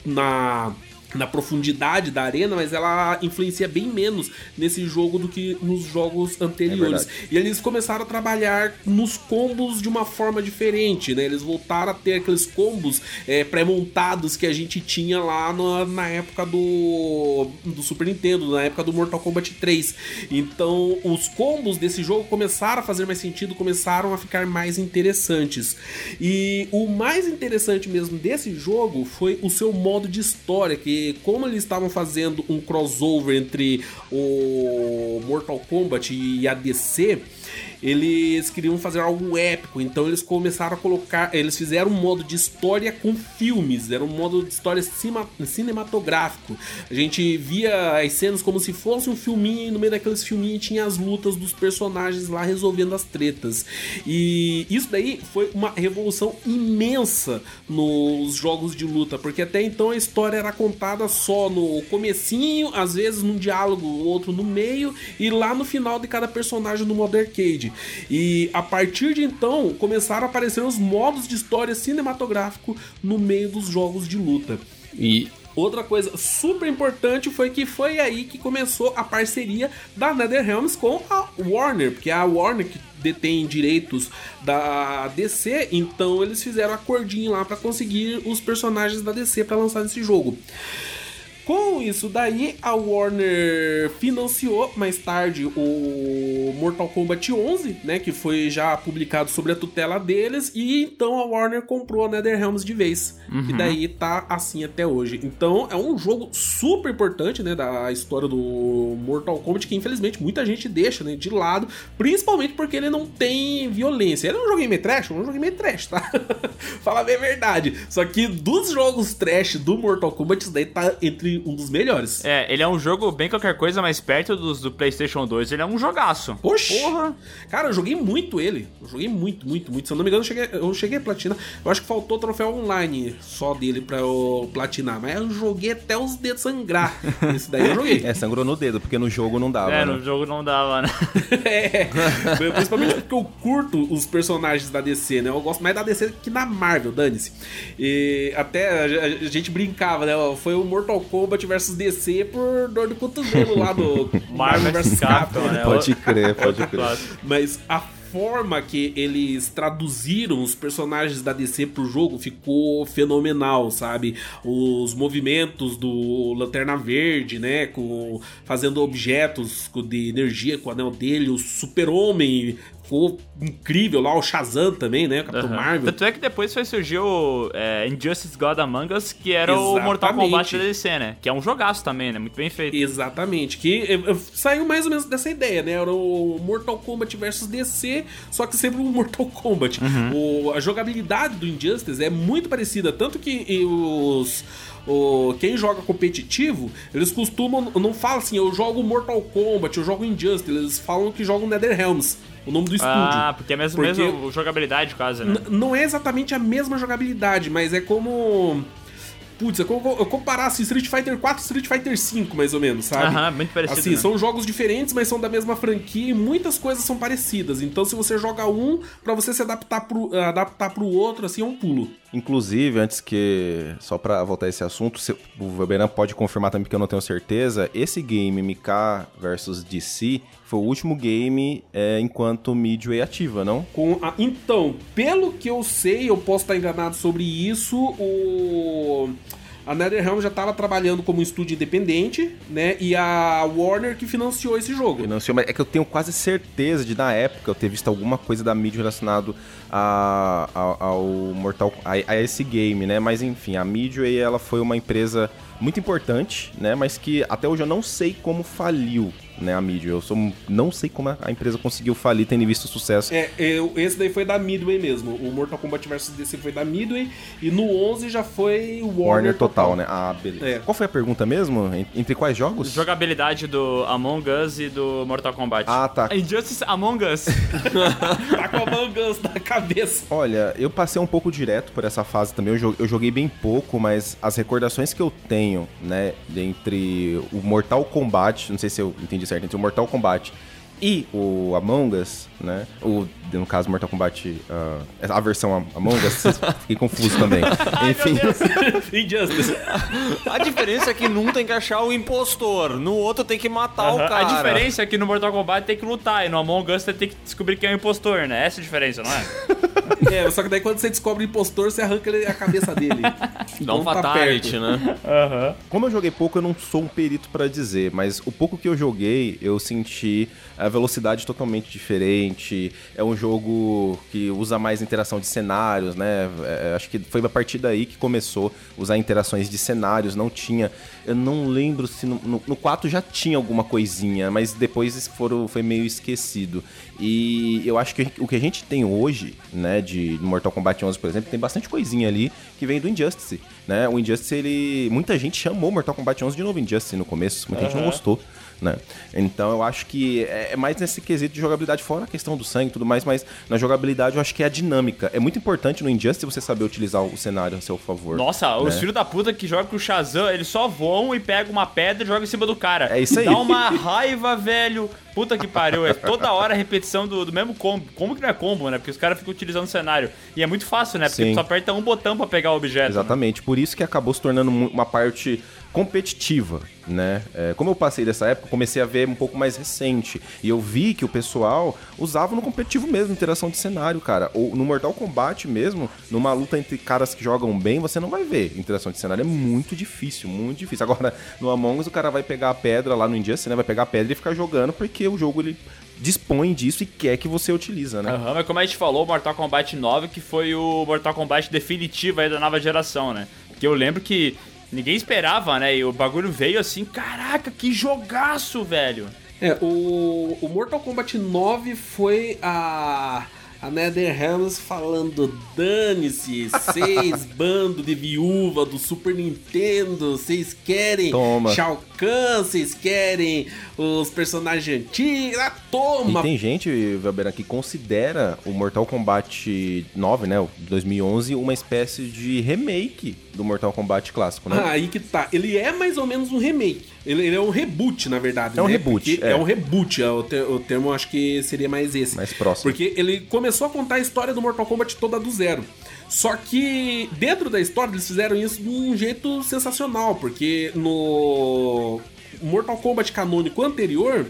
na na profundidade da arena, mas ela influencia bem menos nesse jogo do que nos jogos anteriores. e eles começaram a trabalhar nos combos de uma forma diferente, né? Eles voltaram a ter aqueles combos é, pré-montados que a gente tinha lá na, na época do, do Super Nintendo, na época do Mortal Kombat 3. Então, os combos desse jogo começaram a fazer mais sentido, começaram a ficar mais interessantes. E o mais interessante mesmo desse jogo foi o seu modo de história, que como eles estavam fazendo um crossover entre o Mortal Kombat e a DC, eles queriam fazer algo épico, então eles começaram a colocar, eles fizeram um modo de história com filmes, era um modo de história cima- cinematográfico. A gente via as cenas como se fosse um filminho, e no meio daqueles filminhos tinha as lutas dos personagens lá resolvendo as tretas. E isso daí foi uma revolução imensa nos jogos de luta, porque até então a história era contada só no comecinho, às vezes num diálogo, outro no meio e lá no final de cada personagem no modo arcade. E a partir de então começaram a aparecer os modos de história cinematográfico no meio dos jogos de luta. E outra coisa super importante foi que foi aí que começou a parceria da NetherRealms com a Warner, porque a Warner que detém direitos da DC, então eles fizeram acordinho lá para conseguir os personagens da DC para lançar esse jogo. Com isso daí, a Warner financiou mais tarde o Mortal Kombat 11, né, que foi já publicado sobre a tutela deles, e então a Warner comprou a NetherRealms de vez. E daí tá assim até hoje. Então é um jogo super importante, né, da história do Mortal Kombat que infelizmente muita gente deixa, né, de lado, principalmente porque ele não tem violência. Ele é um jogo meio trash, um jogo meio trash, tá? Fala bem a verdade. Só que dos jogos trash do Mortal Kombat, isso daí tá entre um dos melhores. É, ele é um jogo bem qualquer coisa, mas perto dos do PlayStation 2, ele é um jogaço. Oxi! Porra! Cara, eu joguei muito ele. Eu joguei muito, muito, muito. Se eu não me engano, eu cheguei, eu cheguei a platinar. Eu acho que faltou troféu online só dele pra eu platinar. Mas eu joguei até os dedos sangrar. Esse daí eu joguei. É, sangrou no dedo, porque no jogo não dava, É, né? no jogo não dava, né? É, principalmente porque eu curto os personagens da DC, né? Eu gosto mais da DC que da Marvel, dane-se. E até a, a gente brincava, né? Foi o Mortal Kombat versus DC por dor de cotovelo lá do Marvel vs Capcom, né? Pode crer, pode crer. Mas a forma que eles traduziram os personagens da DC pro jogo ficou fenomenal, sabe? Os movimentos do Lanterna Verde, né? Com, fazendo objetos com- de energia com o anel dele, o Super-Homem ficou incrível lá, o Shazam também, né? O Capitão Aham. Marvel. Tanto é que depois foi surgir o é, Injustice God Among Us, que era o Mortal Exatamente. Kombat da DLC, né? Que é um jogaço também, né? Muito bem feito. Exatamente, que eh, eh, saiu mais ou menos dessa ideia, né? Era o Mortal Kombat versus DC, só que sempre um Mortal Kombat. O- a jogabilidade do Injustice é muito parecida, tanto que os. O- quem joga competitivo, eles costumam. Não fala assim, eu jogo Mortal Kombat, eu jogo Injustice, eles falam que jogam NetherRealms, o nome do estúdio. Ah, porque é mesmo, Porque- mesmo jogabilidade quase, né? Não é exatamente a mesma jogabilidade, mas é como. Putz, é como eu comparasse Street Fighter 4 e Street Fighter 5, mais ou menos, sabe? Aham, muito parecido, Assim, né? são jogos diferentes, mas são da mesma franquia e muitas coisas são parecidas. Então, se você joga um, pra você se adaptar pro, adaptar pro outro, assim, é um pulo. Inclusive, antes que. Só pra voltar a esse assunto, o Weberan pode confirmar também que eu não tenho certeza. Esse game MK versus DC foi o último game é, enquanto Midway ativa, não? A- Então, pelo que eu sei, eu posso estar enganado sobre isso, o. A NetherRealm já estava trabalhando como um estúdio independente, né? E a Warner que financiou esse jogo. Financiou, mas é que eu tenho quase certeza de, na época, eu ter visto alguma coisa da mídia relacionado a, a- ao Mortal a, a esse game, né? Mas enfim, a Midway ela foi uma empresa muito importante, né? Mas que até hoje eu não sei como faliu, né? A Midway. Eu sou, não sei como a empresa conseguiu falir, tendo visto o sucesso. É, eu- esse daí foi da Midway mesmo. O Mortal Kombat vs DC foi da Midway. E no 11 já foi o Warner, Warner total, né? Ah, beleza. É. Qual foi a pergunta mesmo? En- Entre quais jogos? Jogabilidade do Among Us e do Mortal Kombat. Ah, tá. Injustice Among Us. Tá com a Among Us na cabeça. Olha, eu passei um pouco direto por essa fase também. Eu joguei bem pouco, mas as recordações que eu tenho, né, entre o Mortal Kombat, não sei se eu entendi certo, entre o Mortal Kombat e o Among Us, né? O, no caso, Mortal Kombat, ah, a versão Am- Among Us, fiquei confuso também. Enfim. Injustice. A diferença é que num tem que achar o impostor, no outro tem que matar o Aham. cara. A diferença é que no Mortal Kombat tem que lutar e no Among Us você tem que descobrir quem é o impostor, né? Essa é a diferença, não é? É, só que daí quando você descobre o impostor, você arranca ele- a cabeça dele. Dá um Então tá fatality, perto. né? Como eu joguei pouco, eu não sou um perito pra dizer, mas o pouco que eu joguei, eu senti a velocidade totalmente diferente. É um jogo que usa mais interação de cenários, né? É, acho que foi a partir daí que começou a usar interações de cenários. Não tinha. Eu não lembro se no, no, no 4 já tinha alguma coisinha, mas depois foram, foi meio esquecido. E eu acho que o que a gente tem hoje, né, de Mortal Kombat 11, por exemplo, tem bastante coisinha ali que vem do Injustice, né? O Injustice, ele... Muita gente chamou Mortal Kombat 11 de novo Injustice no começo, muita gente não gostou, né? Então eu acho que é é mais nesse quesito de jogabilidade, fora a questão do sangue e tudo mais, mas na jogabilidade eu acho que é a dinâmica. É muito importante no Injustice você saber utilizar o cenário a seu favor. Nossa, os né? filhos da puta que jogam com o Shazam, eles só voam e pegam uma pedra e jogam em cima do cara. É isso aí. Dá uma raiva, velho. Puta que pariu. É toda hora a repetição do, do mesmo combo. Como que não é combo, né? Porque os caras ficam utilizando o cenário. E é muito fácil, né? Porque Sim. tu só aperta um botão pra pegar o objeto. né? Exatamente, por isso que acabou se tornando uma parte competitiva, né? É, como eu passei dessa época, comecei a ver um pouco mais recente. E eu vi que o pessoal usava no competitivo mesmo, interação de cenário, cara. Ou no Mortal Kombat mesmo, numa luta entre caras que jogam bem, você não vai ver interação de cenário. É muito difícil, muito difícil. Agora, no Among Us, o cara vai pegar a pedra lá no Injustice, né? Vai pegar a pedra e ficar jogando, porque o jogo ele dispõe disso e quer que você utiliza, né? Aham, mas como a gente falou, Mortal Kombat 9, que foi o Mortal Kombat definitivo aí da nova geração, né? Que eu lembro que ninguém esperava, né? E o bagulho veio assim, caraca, que jogaço, velho. É, o, o Mortal Kombat 9 foi a. A NetherRealms falando, dane-se, seis bando de viúva do Super Nintendo, vocês querem Toma. Shao Vocês querem os personagens antigos, ah, toma! E tem gente, Velberan, que considera o Mortal Kombat 9, né, o de 2011, uma espécie de remake do Mortal Kombat clássico, né? Ah, aí que tá. Ele é mais ou menos um remake. Ele, ele é um reboot, na verdade. É um né? reboot, Porque é. É um reboot. é, O, ter- o termo acho que seria mais esse. Mais próximo. Porque ele começou a contar a história do Mortal Kombat toda do zero. Só que dentro da história eles fizeram isso de um jeito sensacional. Porque no Mortal Kombat canônico anterior.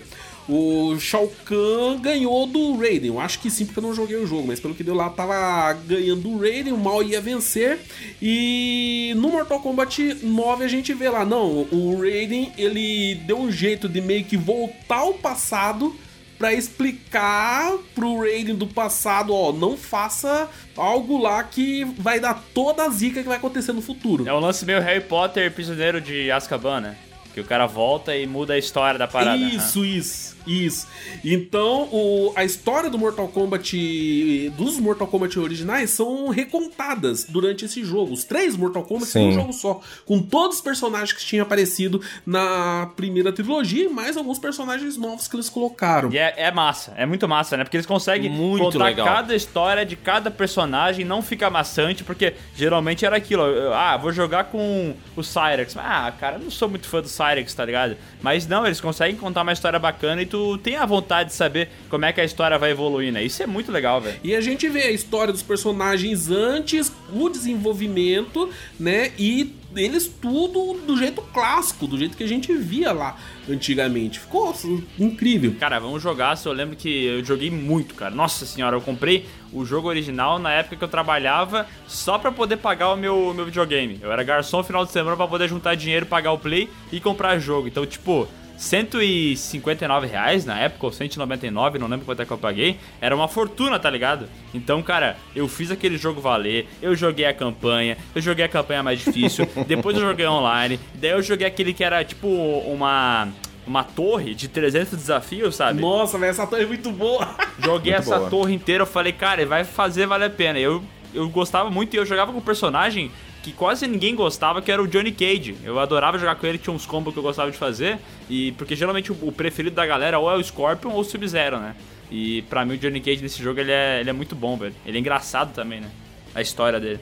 O Shao Kahn ganhou do Raiden. Eu acho que sim, porque eu não joguei o jogo, mas pelo que deu lá, tava ganhando do Raiden, o mal ia vencer. E no Mortal Kombat 9 a gente vê lá, não, o Raiden ele deu um jeito de meio que voltar ao passado pra explicar pro Raiden do passado, ó, não faça algo lá que vai dar toda a zica que vai acontecer no futuro. É um lance meio Harry Potter, prisioneiro de Azkaban, né? Que o cara volta e muda a história da parada. né? Isso, isso, isso. Então, o, a história do Mortal Kombat, dos Mortal Kombat originais, são recontadas durante esse jogo. Os três Mortal Kombat são um jogo só, com todos os personagens que tinham aparecido na primeira trilogia e mais alguns personagens novos que eles colocaram. E é, é massa, é muito massa, né? Porque eles conseguem Muito contar legal. cada história de cada personagem, não fica maçante, porque geralmente era aquilo, eu- ah, vou jogar com o Cyrex. Ah, cara, eu não sou muito fã do Cyrex, tá ligado? Mas não, eles conseguem contar uma história bacana e tu tem a vontade de saber como é que a história vai evoluir, né? Isso é muito legal, velho. E a gente vê a história dos personagens antes, o desenvolvimento, né? E eles tudo do jeito clássico, do jeito que a gente via lá antigamente. Ficou assim, incrível. Cara, vamos jogar. Se eu lembro que eu joguei muito, cara. Nossa senhora, eu comprei o jogo original na época que eu trabalhava só pra poder pagar o meu, meu videogame. Eu era garçom no final de semana pra poder juntar dinheiro, pagar o play e comprar jogo. Então, tipo. 159 reais na época, ou 199, não lembro quanto é que eu paguei. Era uma fortuna, tá ligado? Então, cara, eu fiz aquele jogo valer, eu joguei a campanha, eu joguei a campanha mais difícil, depois eu joguei online, daí eu joguei aquele que era tipo uma uma torre de 300 desafios, sabe? Nossa, velho, essa torre é muito boa. Joguei Muito essa boa. torre inteira, eu falei, cara, vai fazer valer a pena. Eu, eu gostava muito e eu jogava com um personagem que quase ninguém gostava, que era o Johnny Cage. Eu adorava jogar com ele, tinha uns combos que eu gostava de fazer. E porque geralmente o, preferido da galera ou é o Scorpion ou o Sub-Zero, né? E pra mim o Johnny Cage nesse jogo ele é, ele é muito bom, velho. Ele é engraçado também, né? A história dele.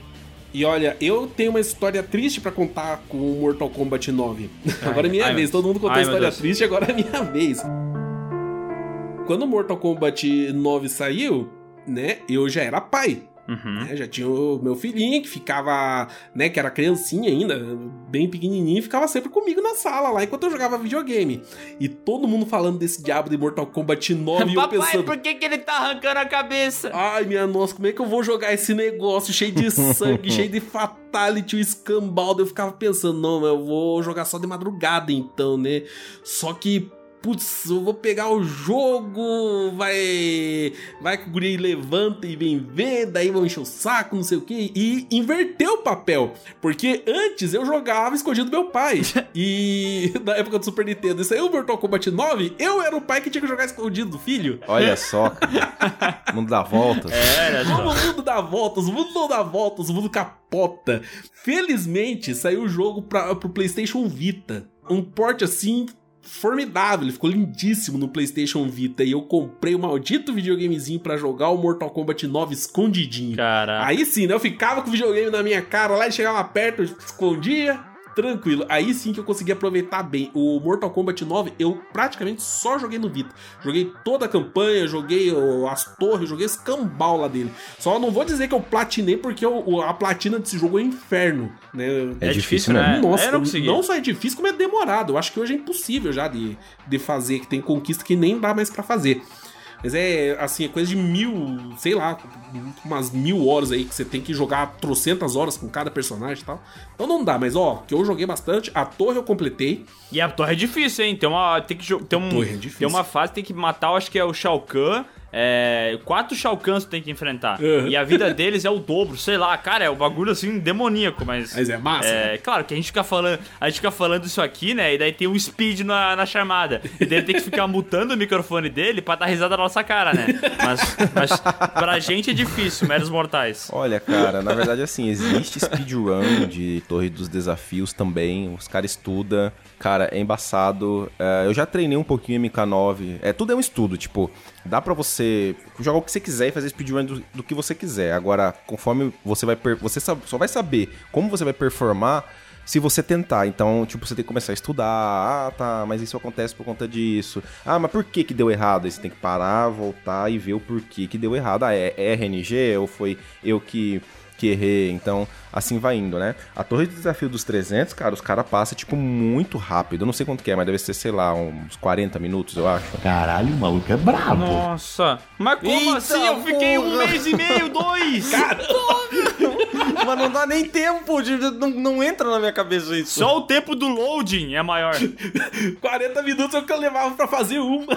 E olha, eu tenho uma história triste pra contar com o Mortal Kombat 9. agora é minha ai, vez, todo mundo contou Ai, história triste, agora é minha vez. Quando o Mortal Kombat 9 saiu, né, eu já era pai. Uhum. né, já tinha o meu filhinho que ficava, né, que era criancinha ainda, bem pequenininho, ficava sempre comigo na sala lá enquanto eu jogava videogame. E todo mundo falando desse diabo de Mortal Kombat 9 e eu pensando, que, que ele tá arrancando a cabeça? Ai, minha nossa, como é que eu vou jogar esse negócio cheio de sangue, cheio de fatality, o escambaldo? Eu ficava pensando, não, eu vou jogar só de madrugada então, né? Só que, putz, eu vou pegar o jogo, vai. Vai que o guri levanta e vem ver, daí vão encher o saco, não sei o que, e inverter o papel. Porque antes eu jogava escondido do meu pai. E na época do Super Nintendo, isso aí o Mortal Kombat 9, eu era o pai que tinha que jogar escondido do filho. Olha só, cara. Mundo dá voltas. É, Como só. o mundo dá voltas, o mundo não dá voltas, o mundo capota. Felizmente saiu o jogo pra, pro PlayStation Vita. Um porte assim formidável, ele ficou lindíssimo no PlayStation Vita. E eu comprei o maldito videogamezinho pra jogar o Mortal Kombat 9 escondidinho. Caraca. Aí sim, né? Eu ficava com o videogame na minha cara lá e chegava perto, eu escondia. Tranquilo, aí sim que eu consegui aproveitar bem. O Mortal Kombat 9 eu praticamente só joguei no Vita. Joguei toda a campanha, joguei as torres, joguei esse cambal lá dele. Só não vou dizer que eu platinei porque a platina desse jogo é inferno, né? É, difícil, né? Nossa, Eu não não só é difícil, como é demorado. Eu acho que hoje é impossível já de, de fazer, que tem conquista que nem dá mais pra fazer. Mas é, assim, é coisa de mil, sei lá, umas mil horas aí que você tem que jogar trocentas horas com cada personagem e tal. Então não dá, mas ó, que eu joguei bastante, a torre eu completei. E a torre é difícil, hein? Tem uma. Tem que tem um, torre é difícil. Tem uma fase tem que matar, eu acho que é o Shao Kahn. É, quatro Shao Kahns tu tem que enfrentar. Uhum. E a vida deles é o dobro, sei lá, cara, é o bagulho assim demoníaco, mas. Mas é massa, É, claro que a gente fica falando, a gente fica falando isso aqui, né? E daí tem um speed na, na chamada. E daí ele tem que ficar mutando o microfone dele pra dar risada na nossa cara, né? Mas, mas pra gente é difícil, meros mortais. Olha, cara, na verdade, assim, existe speedrun de Torre dos Desafios também. Os caras estudam. Cara, é embaçado. É, eu já treinei um pouquinho MK9. É, tudo é um estudo, tipo, dá pra você jogar o que você quiser e fazer speedrun do, do que você quiser. Agora, conforme você vai. Você só vai saber como você vai performar se você tentar. Então, tipo, você tem que começar a estudar. Ah, tá, mas isso acontece por conta disso. Ah, mas por que que deu errado? Aí você tem que parar, voltar e ver o porquê que deu errado. Ah, é, é RNG ou foi eu que, que errei? Então, assim vai indo, né? A torre de desafio dos 300, cara, os caras passam, tipo, muito rápido. Eu não sei quanto que é, mas deve ser, sei lá, uns 40 minutos, eu acho. Caralho, o maluco é brabo. Nossa, mas como Eita, assim? Eu fiquei um mês e meio, dois! Mas não dá nem tempo, de, não, não entra na minha cabeça isso. Só o tempo do loading é maior. 40 minutos é o que eu levava pra fazer uma.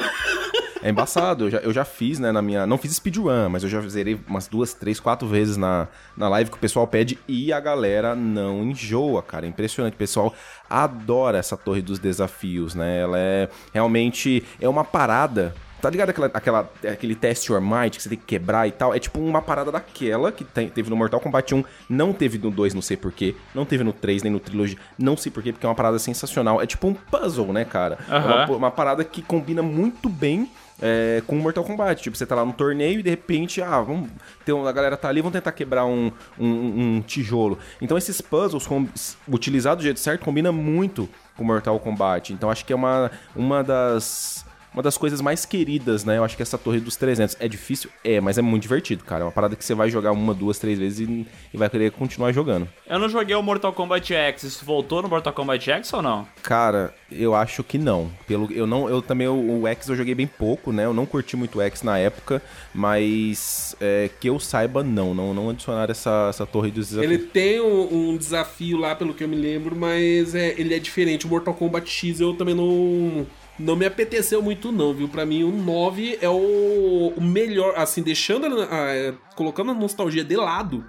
É embaçado. Eu já, eu já fiz, né, na minha. Não fiz speedrun, mas eu já zerei umas duas, três, quatro vezes na, na live que o pessoal pede e a galera não enjoa, cara. É impressionante. O pessoal adora essa torre dos desafios, né? Ela é realmente. É uma parada Tá ligado aquela, aquela, aquele test your might que você tem que quebrar e tal? É tipo uma parada daquela que tem, teve no Mortal Kombat 1, não teve no 2, não sei porquê, não teve no 3 nem no Trilogy, não sei porquê, porque é uma parada sensacional. É tipo um puzzle, né, cara? É uma, uma parada que combina muito bem é, com Mortal Kombat. Tipo, você tá lá no torneio e de repente, ah, vamos ter uma, a galera tá ali, vamos tentar quebrar um, um, um tijolo. Então esses puzzles, com, utilizados do jeito certo, combina muito com Mortal Kombat. Então acho que é uma, uma das uma das coisas mais queridas, né? Eu acho que essa Torre dos 300 é difícil, é, mas é muito divertido, cara. É uma parada que você vai jogar uma, duas, três vezes e, e vai querer continuar jogando. Eu não joguei o Mortal Kombat X. Isso voltou no Mortal Kombat X ou não? Cara, eu acho que não. Pelo eu não, eu também o, o X eu joguei bem pouco, né? Eu não curti muito o X na época, mas é, que eu saiba não, não, não adicionar essa, essa Torre dos desafios. Ele tem um, um, desafio lá, pelo que eu me lembro, mas é, ele é diferente. O Mortal Kombat X eu também não não me apeteceu muito não, viu? Para mim o 9 é o, melhor, assim, deixando, a, colocando a nostalgia de lado,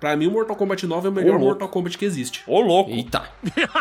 Pra mim, o Mortal Kombat 9 é o melhor Mortal Kombat que existe. Ô, louco. Eita.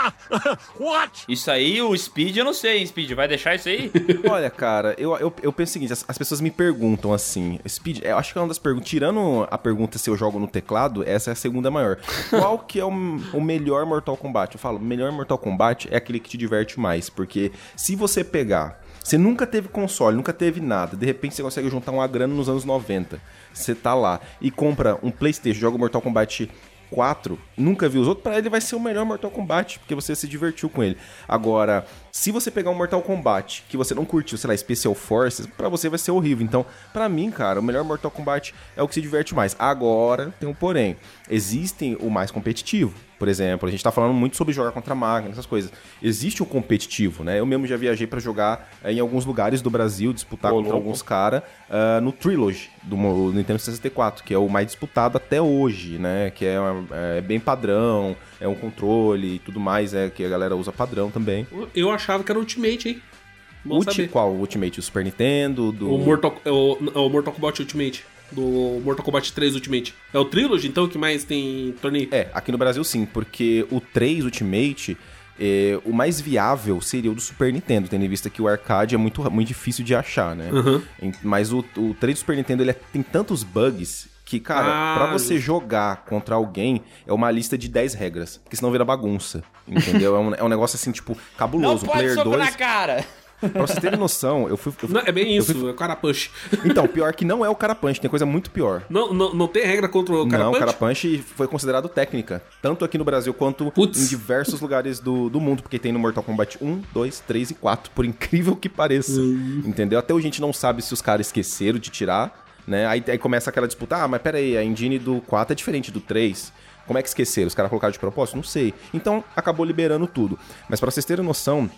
What? Isso aí, o Speed, eu não sei, hein, Speed. Vai deixar isso aí? Olha, cara, eu, eu, eu penso o seguinte: as, as, pessoas me perguntam assim. Speed, eu acho que é uma das perguntas. Tirando a pergunta se eu jogo no teclado, essa é a segunda maior. Qual que é o, o melhor Mortal Kombat? Eu falo, o melhor Mortal Kombat é aquele que te diverte mais. Porque se você pegar. Você nunca teve console, nunca teve nada. De repente você consegue juntar uma grana nos anos 90 você tá lá e compra um PlayStation, joga Mortal Kombat 4, nunca viu os outros, para ele vai ser o melhor Mortal Kombat, porque você se divertiu com ele. Agora, se você pegar um Mortal Kombat que você não curtiu, sei lá, Special Forces, para você vai ser horrível. Então, para mim, cara, o melhor Mortal Kombat é o que se diverte mais. Agora, tem um porém. Existem o mais competitivo. Por exemplo, a gente tá falando muito sobre jogar contra máquina, essas coisas. Existe o competitivo, né? Eu mesmo já viajei para jogar é, em alguns lugares do Brasil, disputar contra louco. alguns caras uh, no Trilogy do Nintendo 64, que é o mais disputado até hoje, né? Que é, é bem padrão, é um controle e tudo mais, é que a galera usa padrão também. Eu achava que era Ultimate, hein? Ulti, qual? Ultimate? O Super Nintendo? Do... O, Mortal, o, o Mortal Kombat Ultimate do Mortal Kombat 3 Ultimate. É o Trilogy, então, que mais tem torneio? É, aqui no Brasil sim, porque o 3 Ultimate... É, o mais viável seria o do Super Nintendo, tendo em vista que o arcade é muito, muito difícil de achar, né? Uhum. Mas o, o 3 do Super Nintendo ele é, tem tantos bugs que, cara, ah, pra você jogar contra alguém, é uma lista de 10 regras. Porque senão vira bagunça. Entendeu? é, um, é um negócio assim, tipo, cabuloso. Não pode Player 2, na cara! Pra vocês terem noção, eu fui. Eu fui não, é bem isso, fui... é o Carapunch. Então, pior que não é o Carapunch, tem coisa muito pior. Não, não, não tem regra contra o Carapunch? Não, o Carapunch foi considerado técnica. Tanto aqui no Brasil quanto em diversos lugares do, do mundo, porque tem no Mortal Kombat 1, 2, 3 e 4, por incrível que pareça. Uhum. Entendeu? Até hoje a gente não sabe se os caras esqueceram de tirar, né? Aí, aí começa aquela disputa, ah, mas pera aí, a engine do 4 é diferente do 3. Como é que esqueceram? Os caras colocaram de propósito? Não sei. Então, acabou liberando tudo. Mas para vocês terem noção,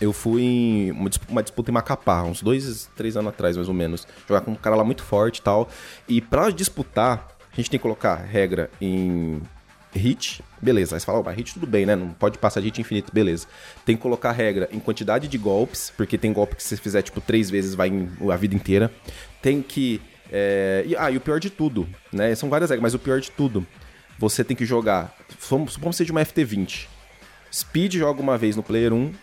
eu fui em uma disputa em Macapá, uns dois, três anos atrás, mais ou menos. Jogar com um cara lá muito forte e tal. E pra disputar, a gente tem que colocar regra em hit, beleza. Aí você fala, oh, hit tudo bem, né? Não pode passar de hit infinito, beleza. Tem que colocar regra em quantidade de golpes, porque tem golpe que se você fizer, tipo, três vezes vai a vida inteira. Tem que. É... E, ah, e o pior de tudo, né? São várias regras, mas o pior de tudo, você tem que jogar. Supor que seja uma FT20. Speed joga uma vez no player 1,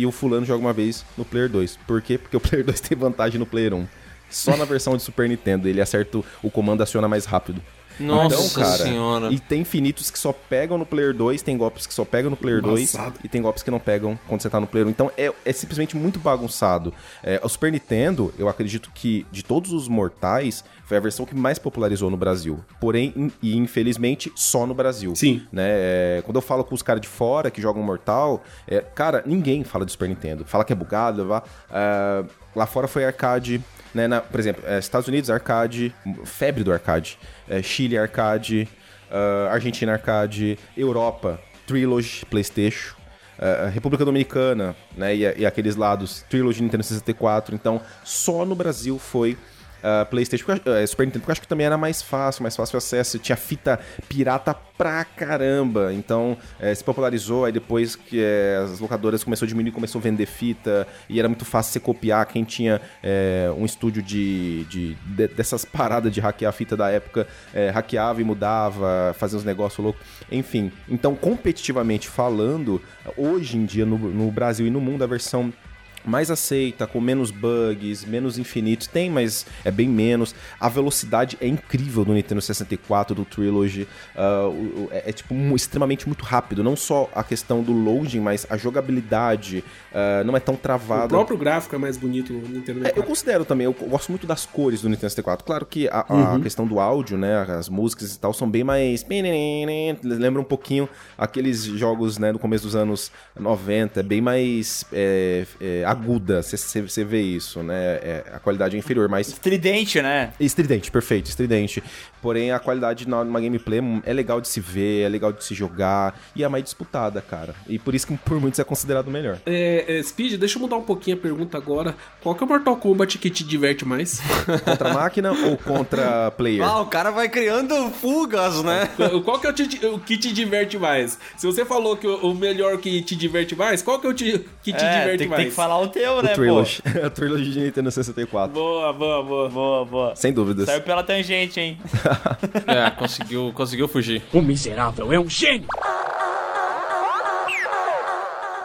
e o fulano joga uma vez no Player 2. Por quê? Porque o Player 2 tem vantagem no Player 1. Só na versão de Super Nintendo ele acerta o comando aciona mais rápido. Nossa então, cara, senhora. E tem infinitos que só pegam no Player 2, tem golpes que só pegam no Player Embaçado. 2 e tem golpes que não pegam quando você tá no Player 1. Então é, é simplesmente muito bagunçado. É, o Super Nintendo, eu acredito que de todos os mortais, foi a versão que mais popularizou no Brasil. Porém, e infelizmente, só no Brasil. Sim. Né? É, quando eu falo com os caras de fora que jogam Mortal, é, cara, ninguém fala de Super Nintendo. Fala que é bugado, vá. Uh, lá fora foi arcade, né? Na, por exemplo, é, Estados Unidos, arcade, febre do arcade. É, Chile, arcade. Uh, Argentina, arcade. Europa, Trilogy, PlayStation. Uh, República Dominicana, né? E, e, aqueles lados, Trilogy Nintendo 64. Então, só no Brasil foi ah, PlayStation, eh, Super Nintendo, porque eu acho que também era mais fácil, mais fácil acesso. Tinha fita pirata pra caramba. Então, eh, se popularizou, aí depois que eh, as locadoras começou a diminuir, começou a vender fita, e era muito fácil você copiar. Quem tinha um estúdio de, de- de- dessas paradas de hackear a fita da época, hackeava e mudava, fazia uns negócios loucos. Enfim, então, competitivamente falando, hoje em dia no, no Brasil e no mundo, a versão mais aceita, com menos bugs, menos infinitos, tem, mas é bem menos. A velocidade é incrível do Nintendo 64, do Trilogy. o- o- é, é, tipo extremamente muito rápido. Não só a questão do loading, mas a jogabilidade ah, não é tão O travada. próprio gráfico é mais bonito no Nintendo É, eu 64. considero também, eu gosto muito das cores do Nintendo 64. Claro que a, a Uhum. questão do áudio, né, as músicas e tal, são bem mais... Lembra um pouquinho aqueles jogos, né, do começo dos anos 90, bem mais é, é, aguda, você vê isso, né, é, a qualidade é inferior, mas... Estridente, né? Estridente, perfeito, estridente. Porém, a qualidade na- numa gameplay é legal de se ver, é legal de se jogar, e é mais disputada, cara. E por isso que por muitos é considerado o melhor. É, é, Speed, deixa eu mudar um pouquinho a pergunta agora. Qual que é o Mortal Kombat que te diverte mais? Contra a máquina ou contra player? Ah, o cara vai criando fugas, né? qual que é o, te- o que te diverte mais? Se você falou que o, o melhor que te diverte mais, qual que é o te- que te É, diverte tem, mais? tem que falar o teu, O né, Trilogy. a Trilogy de Nintendo 64. Boa, boa, boa. pô? Boa, boa. Sem dúvidas. Saiu pela tangente, hein? É, conseguiu, conseguiu fugir.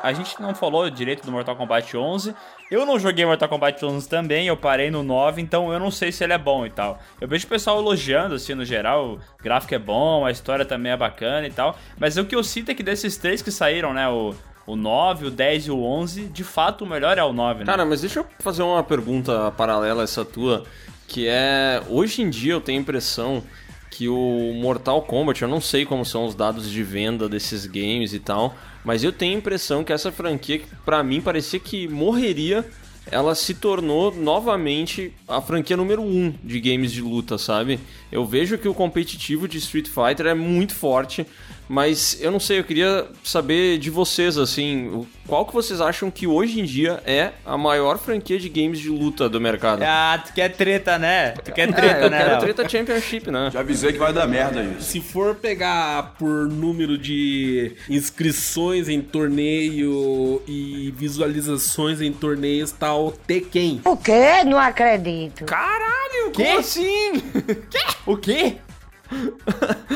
A gente não falou direito do Mortal Kombat 11. Eu não joguei Mortal Kombat 11 também, eu parei no 9, então eu não sei se ele é bom e tal. Eu vejo o pessoal elogiando, assim, no geral, o gráfico é bom, a história também é bacana e tal. Mas o que eu sinto é que desses três que saíram, né, o, o 9, o 10 e o 11, de fato o melhor é o 9, né? Cara, mas deixa eu fazer uma pergunta paralela a essa tua, que é, hoje em dia eu tenho a impressão que o Mortal Kombat, eu não sei como são os dados de venda desses games e tal, mas eu tenho a impressão que essa franquia, pra mim parecia que morreria, ela se tornou novamente a franquia número 1 um de games de luta, sabe? Eu vejo que o competitivo de Street Fighter é muito forte, mas eu não sei, eu queria saber de vocês, assim, qual que vocês acham que hoje em dia é a maior franquia de games de luta do mercado? Ah, tu quer treta, né? Tu quer É, treta, eu né? quero Léo? Treta Championship, né? Já avisei que vai dar merda isso. Se for pegar por número de inscrições em torneio e visualizações em torneios, tá o Tekken. O quê? Não acredito. Caralho, Quê? como assim? O quê?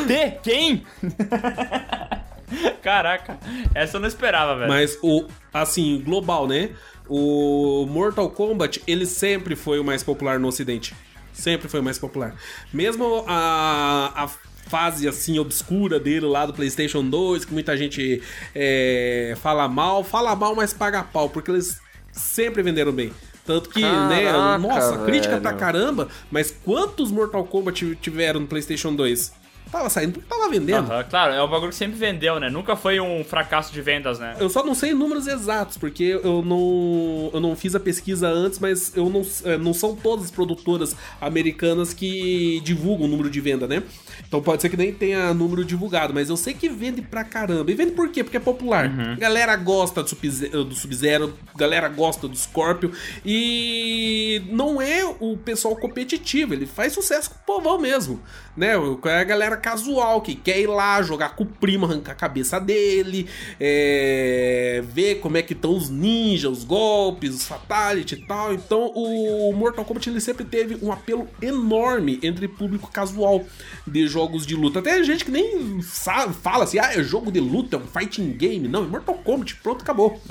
T? Quem? Caraca, essa eu não esperava, velho. Mas o, assim, global, né? O Mortal Kombat, ele sempre foi o mais popular no ocidente. Sempre foi o mais popular. Mesmo a, a fase, assim, obscura dele lá do PlayStation 2, que muita gente é, fala mal, fala mal, mas paga pau, porque eles sempre venderam bem. Tanto que, né, Caraca, nossa, crítica velho. pra caramba, mas quantos Mortal Kombat tiveram no PlayStation 2? Tava saindo porque tava vendendo. Aham, claro, é um bagulho que sempre vendeu, né? Nunca foi um fracasso de vendas, né? Eu só não sei números exatos, porque eu não, eu não fiz a pesquisa antes, mas eu não, é, não são todas as produtoras americanas que divulgam o número de venda, né? Então pode ser que nem tenha número divulgado, mas eu sei que vende pra caramba. E vende por quê? Porque é popular. Galera gosta do Sub-Zero, galera gosta do Scorpio. E não é o pessoal competitivo, ele faz sucesso com o povão mesmo. Né? A galera casual que quer ir lá jogar com o primo, arrancar a cabeça dele, é, ver como é que estão os ninjas, os golpes, os fatality e tal. Então o Mortal Kombat ele sempre teve um apelo enorme entre público casual de jogos de luta. Até gente que nem sabe, fala assim, ah, é jogo de luta, é um fighting game. Não, é Mortal Kombat, pronto, acabou.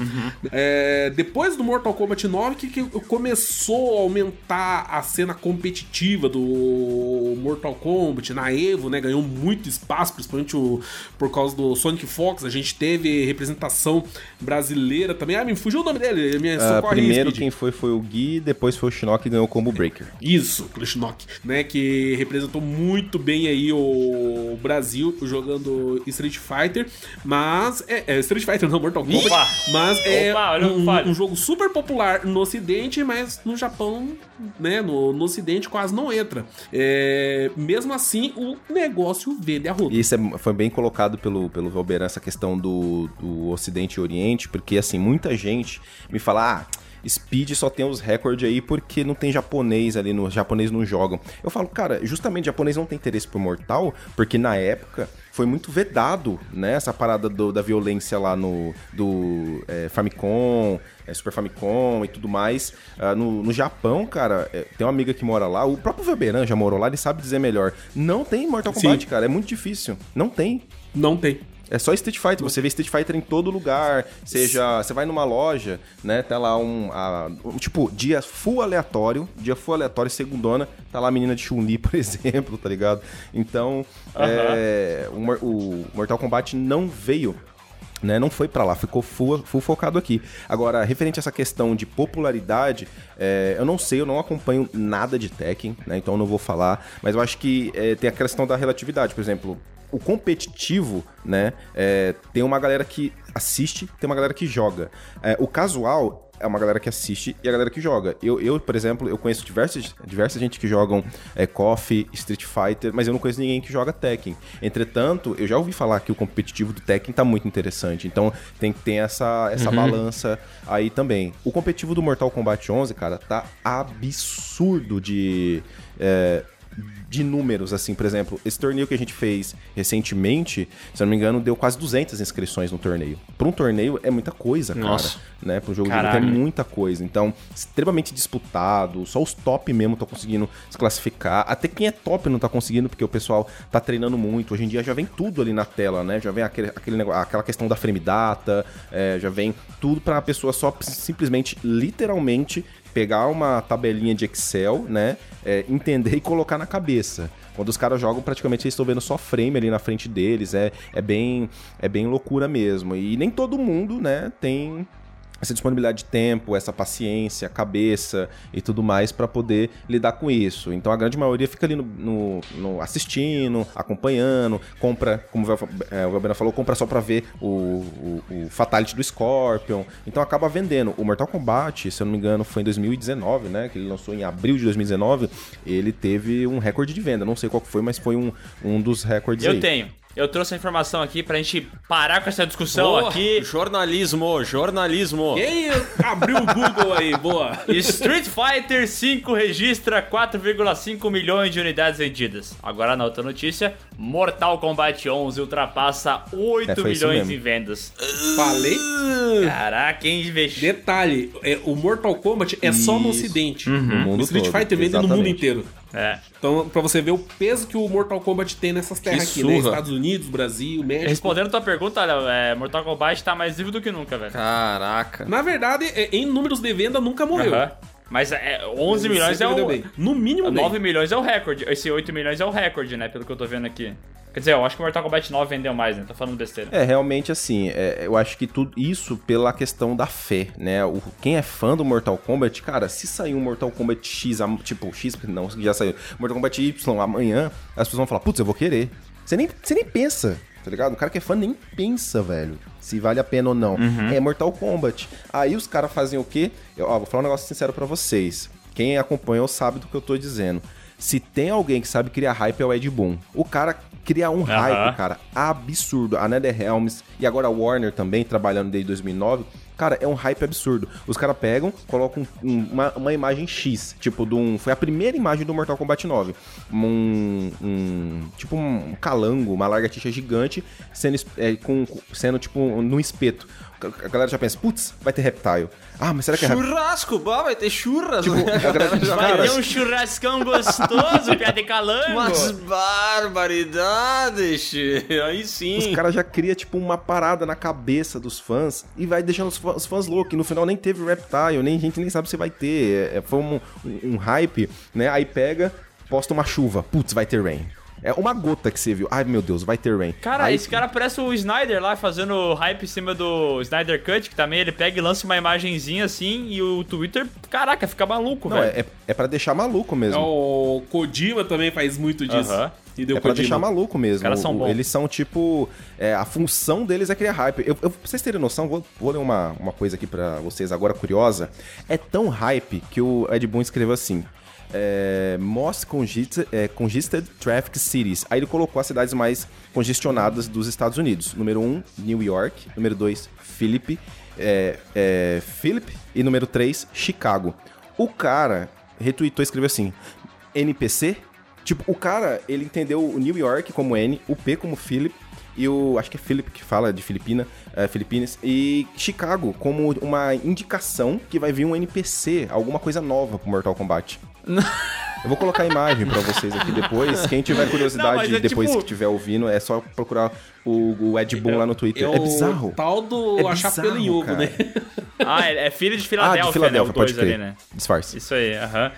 É, depois do Mortal Kombat 9 que, que começou a aumentar a cena competitiva do Mortal Kombat na Evo, né? Ganhou muito espaço, principalmente o- por causa do Sonic Fox. A gente teve representação brasileira também. Ah, me fugiu o nome dele. Me Ah, aí, primeiro quem foi foi o Gui, depois foi o Shinnok que ganhou o Combo Breaker. Isso, Krishnok, né? Que representou muito bem aí o Brasil jogando Street Fighter, mas é, é Street Fighter não Mortal Kombat, Opa! mas é Opa, o um, um jogo super popular no Ocidente, mas no Japão, né? No, no Ocidente quase não entra. É, mesmo assim, o negócio isso é- foi bem colocado pelo, pelo Valberan, essa questão do, do Ocidente e Oriente, porque, assim, muita gente me fala, ah, Speed só tem os recordes aí porque não tem japonês ali, no japonês não jogam. Eu falo, cara, justamente japonês não tem interesse por Mortal, porque na época foi muito vedado, né? Essa parada do- da violência lá no do é, Famicom, é, Super Famicom e tudo mais. Ah, no, no Japão, cara, é, tem uma amiga que mora lá, o próprio Weberan já morou lá, ele sabe dizer melhor. Não tem Mortal Kombat, Sim. cara, é muito difícil. Não tem. Não tem. É só Street Fighter, você vê Street Fighter em todo lugar, seja, você vai numa loja, né, tá lá um, a- um, tipo, dia full aleatório, dia full aleatório, segundona, tá lá a menina de Chun-Li, por exemplo, tá ligado? Então, é, o, o Mortal Kombat não veio né, não foi pra lá, ficou full, full focado aqui. Agora, referente a essa questão de popularidade, é, eu não sei, eu não acompanho nada de Tekken, né, então eu não vou falar, mas eu acho que é, tem a questão da relatividade, por exemplo, o competitivo, né, é, tem uma galera que assiste, tem uma galera que joga. É, o casual é uma galera que assiste e a galera que joga. Eu, eu por exemplo, eu conheço diversas, diversa gente que jogam é, KOF, Street Fighter, mas eu não conheço ninguém que joga Tekken. Entretanto, eu já ouvi falar que o competitivo do Tekken tá muito interessante. Então tem que ter essa, essa balança aí também. O competitivo do Mortal Kombat 11, cara, tá absurdo de... é, de números, assim, por exemplo, esse torneio que a gente fez recentemente, se eu não me engano, deu quase 200 inscrições no torneio. Para um torneio é muita coisa, cara, Nossa. né? Para um jogo de luta é Caralho. muita coisa. Então, extremamente disputado, só os top mesmo estão conseguindo se classificar. Até quem é top não tá conseguindo, porque o pessoal tá treinando muito. Hoje em dia já vem tudo ali na tela, né? Já vem aquele, aquele negócio, aquela questão da frame data, é, já vem tudo pra pessoa só simplesmente, literalmente, pegar uma tabelinha de Excel, né? é, entender e colocar na cabeça. Quando os caras jogam, praticamente eles estão vendo só frame ali na frente deles. É, é, bem, é bem loucura mesmo. E nem todo mundo, né, tem essa disponibilidade de tempo, essa paciência, cabeça e tudo mais pra poder lidar com isso. Então a grande maioria fica ali no, no- no assistindo, acompanhando, compra, como o Vel- é, falou, compra só pra ver o, o, o Fatality do Scorpion. Então acaba vendendo. O Mortal Kombat, se eu não me engano, foi em 2019, né? Que ele lançou em abril de 2019. Ele teve um recorde de venda. Não sei qual foi, mas foi um, um dos recordes aí. Eu tenho. Eu trouxe a informação aqui pra gente parar com essa discussão Boa. aqui. Jornalismo, jornalismo. Quem abriu o Google aí? Boa. Street Fighter V registra 4,5 milhões de unidades vendidas. Agora na outra notícia, Mortal Kombat 11 ultrapassa 8 É, isso milhões em vendas. Falei. Caraca, quem investiu? Detalhe, é, o Mortal Kombat é só no Isso. ocidente. Mundo O Street todo, Fighter vende no mundo inteiro. É. Então, pra você ver o peso que o Mortal Kombat tem nessas terras Que aqui, né? Estados Unidos, Brasil, México. Respondendo tua pergunta, Léo, é, Mortal Kombat tá mais vivo do que nunca, velho. Caraca. Na verdade, é, em números de venda, nunca morreu. Aham. Mas é, 11 Ele milhões é o... bem. No mínimo, bem. 9 milhões é o recorde. Esse 8 milhões é o recorde, né? Pelo que eu tô vendo aqui. Quer dizer, eu acho que o Mortal Kombat 9 vendeu mais, né? Tô falando besteira. É, realmente assim, é, eu acho que tudo isso pela questão da fé, né? O, quem é fã do Mortal Kombat, cara, se sair um Mortal Kombat X, tipo, X, não, já saiu, Mortal Kombat Y amanhã, as pessoas vão falar, putz, eu vou querer. Você nem, você nem pensa, tá ligado? O cara que é fã nem pensa, velho, se vale a pena ou não. É Mortal Kombat. Aí os caras fazem o quê? Eu, ó, vou falar um negócio sincero pra vocês. Quem acompanhou sabe do que eu tô dizendo. Se tem alguém que sabe criar hype é o Ed Boon. O cara cria um hype, cara, absurdo. A NetherRealms e agora a Warner também, trabalhando desde 2009. Cara, é um hype absurdo. Os caras pegam, colocam um- uma, uma imagem X, tipo, de um, foi a primeira imagem do Mortal Kombat 9. Um, um- tipo um calango, uma lagartixa gigante, sendo, é, com, sendo tipo no espeto. A galera já pensa, putz, vai ter reptile. Ah, mas será que é reptile? Churrasco, bah, vai ter churras. Tipo, a galera diz, Vai ter um churrascão gostoso, piada de calango. Mas barbaridades, aí sim. Os caras já cria tipo uma parada na cabeça dos fãs e vai deixando os fãs, os fãs loucos. E no final nem teve Reptile, nem a gente nem sabe se vai ter. É, é, foi um, um- um hype, né? Aí pega, posta uma chuva. Putz, vai ter rain. É uma gota que você viu. Ai, meu Deus, vai ter rain. Cara, Aí- esse cara parece o Snyder lá fazendo hype em cima do Snyder Cut, que também ele pega e lança uma imagenzinha assim e o Twitter, caraca, fica maluco, Não, velho. é, é, é pra deixar maluco mesmo. O Kojima também faz muito disso. E deu É pra Kojima. deixar maluco mesmo. Os caras são O- bons. Eles são tipo. é, a função deles é criar hype. Eu, eu, pra vocês terem noção, vou, vou ler uma, uma coisa aqui pra vocês agora curiosa. É tão hype que o Ed Boon escreveu assim. É, Most Congested, é, Congested Traffic Cities. Aí ele colocou as cidades mais congestionadas dos Estados Unidos. Número 1, um, New York. Número 2, Philip. É, é, Philip. E número 3, Chicago. O cara retweetou e escreveu assim: NPC? Tipo, o cara, ele entendeu o New York como N, o P como Philip, e o. Acho que é Philip que fala de Filipina, é, Filipinas, e Chicago como uma indicação que vai vir um NPC, alguma coisa nova pro Mortal Kombat. Eu vou colocar a imagem pra vocês aqui depois. Quem tiver curiosidade Não, é depois tipo- que estiver ouvindo, é só procurar o, o Ed Boon lá no Twitter. É É, o bizarro. tal do É achar pelo em ovo, cara. né? Ah, é é filho de Ah, Filadélfia, de Filadélfia, né? O pode dois ali, crer. né? Disfarce. Isso aí, aham.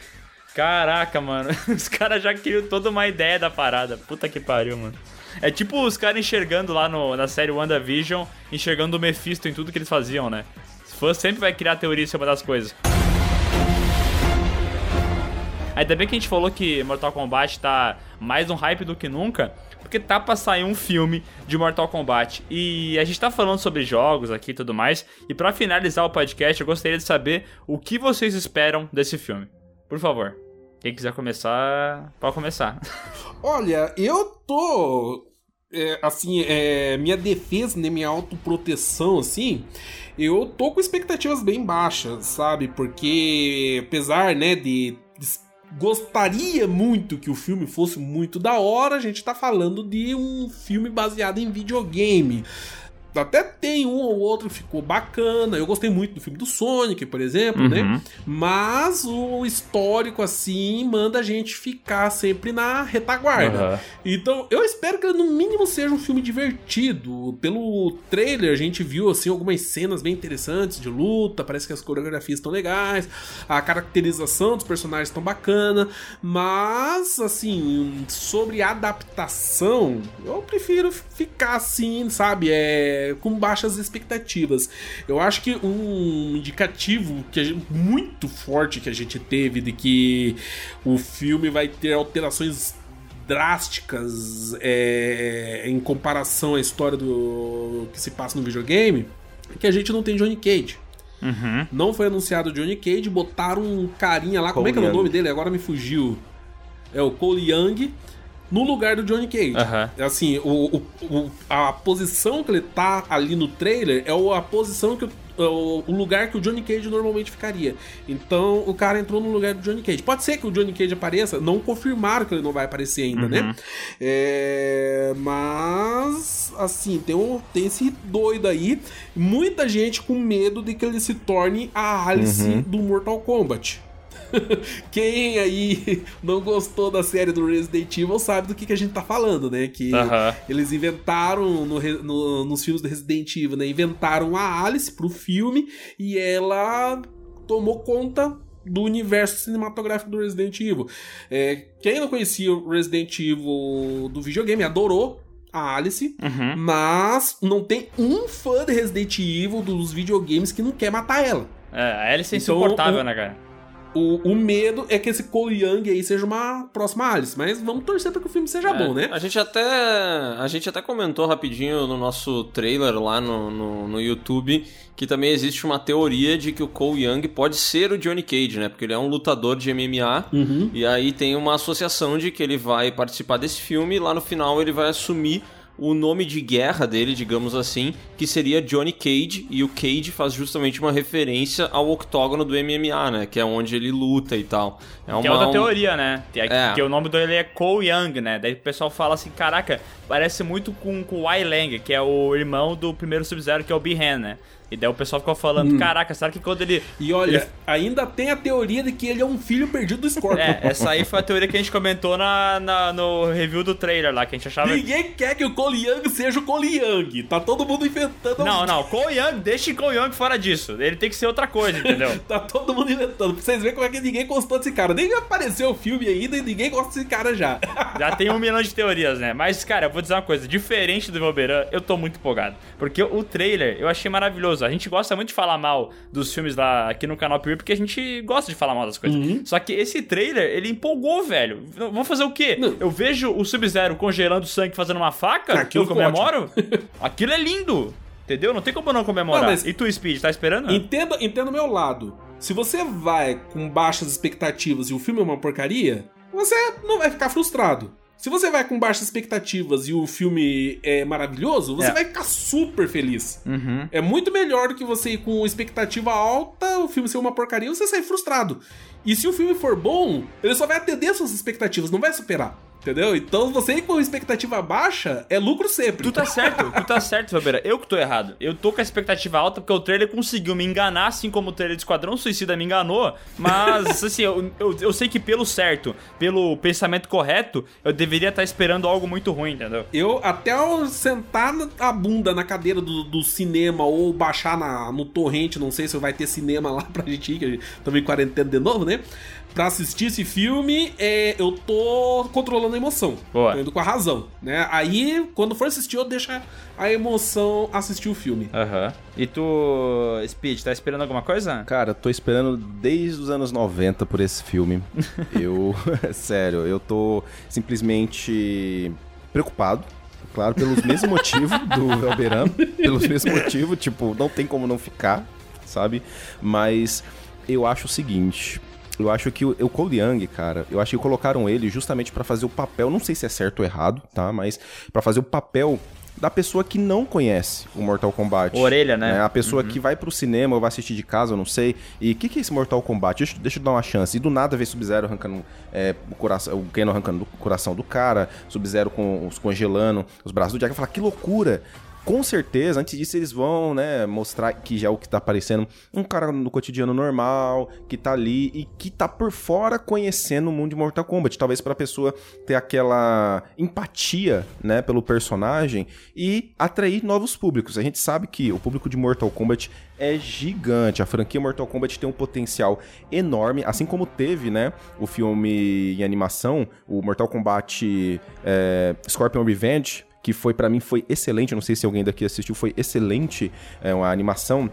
Caraca, mano. Os caras já criam toda uma ideia da parada. Puta que pariu, mano. É tipo os caras enxergando lá no, na série WandaVision, enxergando o Mephisto em tudo que eles faziam, né? Os fãs sempre vai criar teoria cima das coisas. Ainda bem que a gente falou que Mortal Kombat tá mais um hype do que nunca, porque tá pra sair um filme de Mortal Kombat. E a gente tá falando sobre jogos aqui e tudo mais. E pra finalizar o podcast, eu gostaria de saber o que vocês esperam desse filme. Por favor. Quem quiser começar, pode começar. Olha, eu tô. é, assim, é, minha defesa, né, minha autoproteção, assim, eu tô com expectativas bem baixas, sabe? Porque, apesar, né, de. de- Gostaria muito que o filme fosse muito da hora, a gente tá falando de um filme baseado em videogame. Até tem um ou outro que ficou bacana. Eu gostei muito do filme do Sonic, por exemplo, né? Mas o histórico, assim, manda a gente ficar sempre na retaguarda. Aham. Então, eu espero que ele, no mínimo, seja um filme divertido. Pelo trailer, a gente viu, assim, algumas cenas bem interessantes de luta. Parece que as coreografias estão legais. A caracterização dos personagens estão bacana. Mas, assim, sobre adaptação, eu prefiro ficar assim, sabe? É, com baixas expectativas. Eu acho que um indicativo que a gente- muito forte que a gente teve de que o filme vai ter alterações drásticas é, em comparação à história do que se passa no videogame é que a gente não tem Johnny Cage. Uhum. Não foi anunciado o Johnny Cage, botaram um carinha lá, como Cole é que é o nome dele? Agora me fugiu. É o Cole Young no lugar do Johnny Cage. Aham. Assim, o, o- o- a posição que ele tá ali no trailer é a posição que o, o, o lugar que o Johnny Cage normalmente ficaria. Então o cara entrou no lugar do Johnny Cage. Pode ser que o Johnny Cage apareça, não confirmaram que ele não vai aparecer ainda, né? É, mas, assim, tem, um, tem esse doido aí. Muita gente com medo de que ele se torne a Alice do Mortal Kombat. Quem aí não gostou da série do Resident Evil sabe do que, que a gente tá falando, né? Que Aham. eles inventaram no no- nos filmes do Resident Evil, né? Inventaram a Alice pro filme e ela tomou conta do universo cinematográfico do Resident Evil. É, quem não conhecia o Resident Evil do videogame adorou a Alice, Uhum. mas não tem um fã de Resident Evil dos videogames que não quer matar ela. É, a Alice é Então, insuportável, o- né, cara? O, o medo é que esse Cole Young aí seja uma próxima Alice, mas vamos torcer para que o filme seja bom, né? A gente até a gente até comentou rapidinho no nosso trailer lá no, no, no YouTube que também existe uma teoria de que o Cole Young pode ser o Johnny Cage, né? Porque ele é um lutador de MMA Uhum. e aí tem uma associação de que ele vai participar desse filme e lá no final ele vai assumir o nome de guerra dele, digamos assim, que seria Johnny Cage, e o Cage faz justamente uma referência ao octógono do MMA, né? Que é onde ele luta e tal. É Que é uma- outra um- teoria, né? Que, É. que o nome dele é Cole Young, né? Daí o pessoal fala assim, caraca, parece muito com, com o Wai Lang, que é o irmão do primeiro Sub-Zero, que é o Bihan, né? E daí o pessoal ficou falando, caraca, será que quando ele... E olha, ainda tem a teoria de que ele é um filho perdido do Scorpion. É, essa aí foi a teoria que a gente comentou na, na- no review do trailer lá, que a gente achava... Ninguém quer que o Cole Young seja o Cole Young. Tá todo mundo inventando. Não, não, Cole Young, deixa o Cole Young fora disso. Ele tem que ser outra coisa, entendeu? Tá todo mundo inventando. Pra vocês verem como é que ninguém gostou desse cara. Nem apareceu o filme ainda e ninguém gosta desse cara já. Já tem um milhão de teorias, né? Mas, cara, eu vou dizer uma coisa. Diferente do Valberan, eu tô muito empolgado. Porque o trailer eu achei maravilhoso. A gente gosta muito de falar mal dos filmes lá aqui no canal Piuí, porque a gente gosta de falar mal das coisas. Só que esse trailer, ele empolgou, velho. Vamos fazer o quê? Não. Eu vejo o Sub-Zero congelando sangue fazendo uma faca, Aquilo eu comemoro. Aquilo é lindo. Entendeu? Não tem como não comemorar. Não, mas- E tu, Speed, tá esperando? Entenda, entenda o meu lado. Se você vai com baixas expectativas e o filme é uma porcaria, você não vai ficar frustrado. Se você vai com baixas expectativas e o filme é maravilhoso, você É. vai ficar super feliz. Uhum. É muito melhor do que você ir com expectativa alta, o filme ser uma porcaria você sair frustrado. E se o filme for bom, ele só vai atender suas expectativas, não vai superar. Entendeu? Então você ir com expectativa baixa é lucro sempre. Tu tá certo, tu tá certo, Fabeira. Eu que tô errado. Eu tô com a expectativa alta porque o trailer conseguiu me enganar, assim como o trailer de Esquadrão Suicida me enganou. Mas, assim, eu, eu, eu sei que pelo certo, pelo pensamento correto, eu deveria estar esperando algo muito ruim, entendeu? Eu, até eu sentar a bunda na cadeira do, do cinema ou baixar na, no torrente, não sei se vai ter cinema lá pra gente ir, que a gente também quarentena de novo, né? Pra assistir esse filme, é, eu tô controlando a emoção. Boa. Tô indo com a razão, né? Aí, quando for assistir, eu deixo a emoção assistir o filme. Aham. E tu, Speed, tá esperando alguma coisa? Cara, tô esperando desde os anos 90 por esse filme. eu, sério, eu tô simplesmente preocupado. Claro, pelos mesmos motivos do Velberan. pelos mesmos motivos, tipo, não tem como não ficar, sabe? Mas eu acho o seguinte. Eu acho que o, o Cole Young, cara, eu acho que colocaram ele justamente pra fazer o papel, não sei se é certo ou errado, tá? Mas pra fazer o papel da pessoa que não conhece o Mortal Kombat. Orelha, né? A pessoa que vai pro cinema ou vai assistir de casa, eu não sei. E o que, que é esse Mortal Kombat? Deixa, deixa eu dar uma chance. E do nada vê Sub-Zero arrancando é, o coração, o Kano arrancando o coração do cara, Sub-Zero com os congelando os braços do Jack. Fala, que loucura! Com certeza, antes disso eles vão, né, mostrar que já é o que tá aparecendo um cara no cotidiano normal, que tá ali e que tá por fora conhecendo o mundo de Mortal Kombat. Talvez pra pessoa ter aquela empatia, né, pelo personagem e atrair novos públicos. A gente sabe que o público de Mortal Kombat é gigante. A franquia Mortal Kombat tem um potencial enorme, assim como teve, né, o filme em animação, o Mortal Kombat é, Scorpion Revenge, que foi para mim foi excelente. Não sei se alguém daqui assistiu, foi excelente, é uma animação.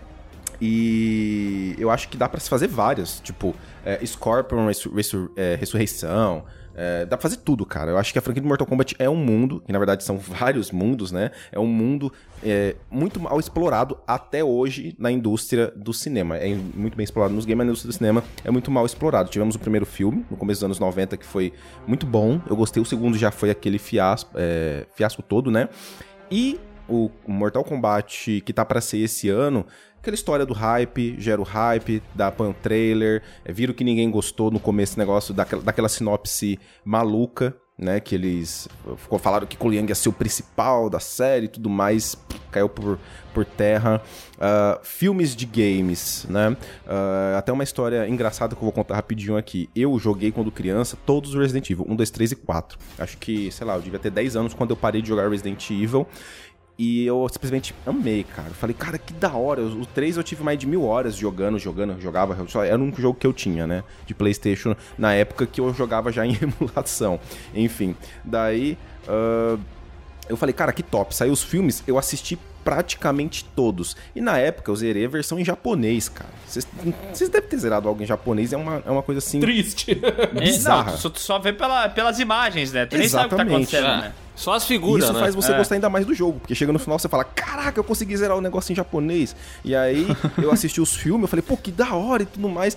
E eu acho que dá pra se fazer várias, tipo é, Scorpion Resur é, Ressurreição. É, dá pra fazer tudo, cara. Eu acho que a franquia de Mortal Kombat é um mundo, que na verdade são vários mundos, né? É um mundo é, muito mal explorado até hoje na indústria do cinema. É muito bem explorado nos games, mas na indústria do cinema é muito mal explorado. Tivemos o primeiro filme, no começo dos anos 90, que foi muito bom. Eu gostei. O segundo já foi aquele fiasco, é, fiasco todo, né? E o Mortal Kombat que tá pra ser esse ano, aquela história do hype, gera o hype, dá um trailer, é, viram que ninguém gostou no começo esse negócio daquela, daquela sinopse maluca, né, que eles ficou falaram que Young ia ser o principal da série e tudo mais, caiu por, por terra. Ah, filmes de games, né, Ah, até uma história engraçada que eu vou contar rapidinho aqui. Eu joguei quando criança todos os Resident Evil, 1, 2, 3 e 4. Acho que, sei lá, eu devia ter 10 anos quando eu parei de jogar Resident Evil. E eu simplesmente amei, cara. Eu falei, cara, que da hora. O 3 eu tive mais de mil horas jogando, jogando, jogava. Era o único jogo que eu tinha, né? De PlayStation, na época que eu jogava já em emulação. Enfim, daí. ah, eu falei, cara, que top. Saiu os filmes, eu assisti praticamente todos. E na época eu zerei a versão em japonês, cara. Vocês devem ter zerado algo em japonês, é uma, é uma coisa assim. Triste. É, Bizarra. Não, tu só, tu só vê pela, pelas imagens, né? Tu nem sabe o que tá Exatamente. acontecendo, É, né? Só as figuras, Isso né? faz você É. gostar ainda mais do jogo, porque chega no final você fala: Caraca, eu consegui zerar o negócio em japonês. E aí eu assisti os filmes, eu falei: Pô, que da hora e tudo mais.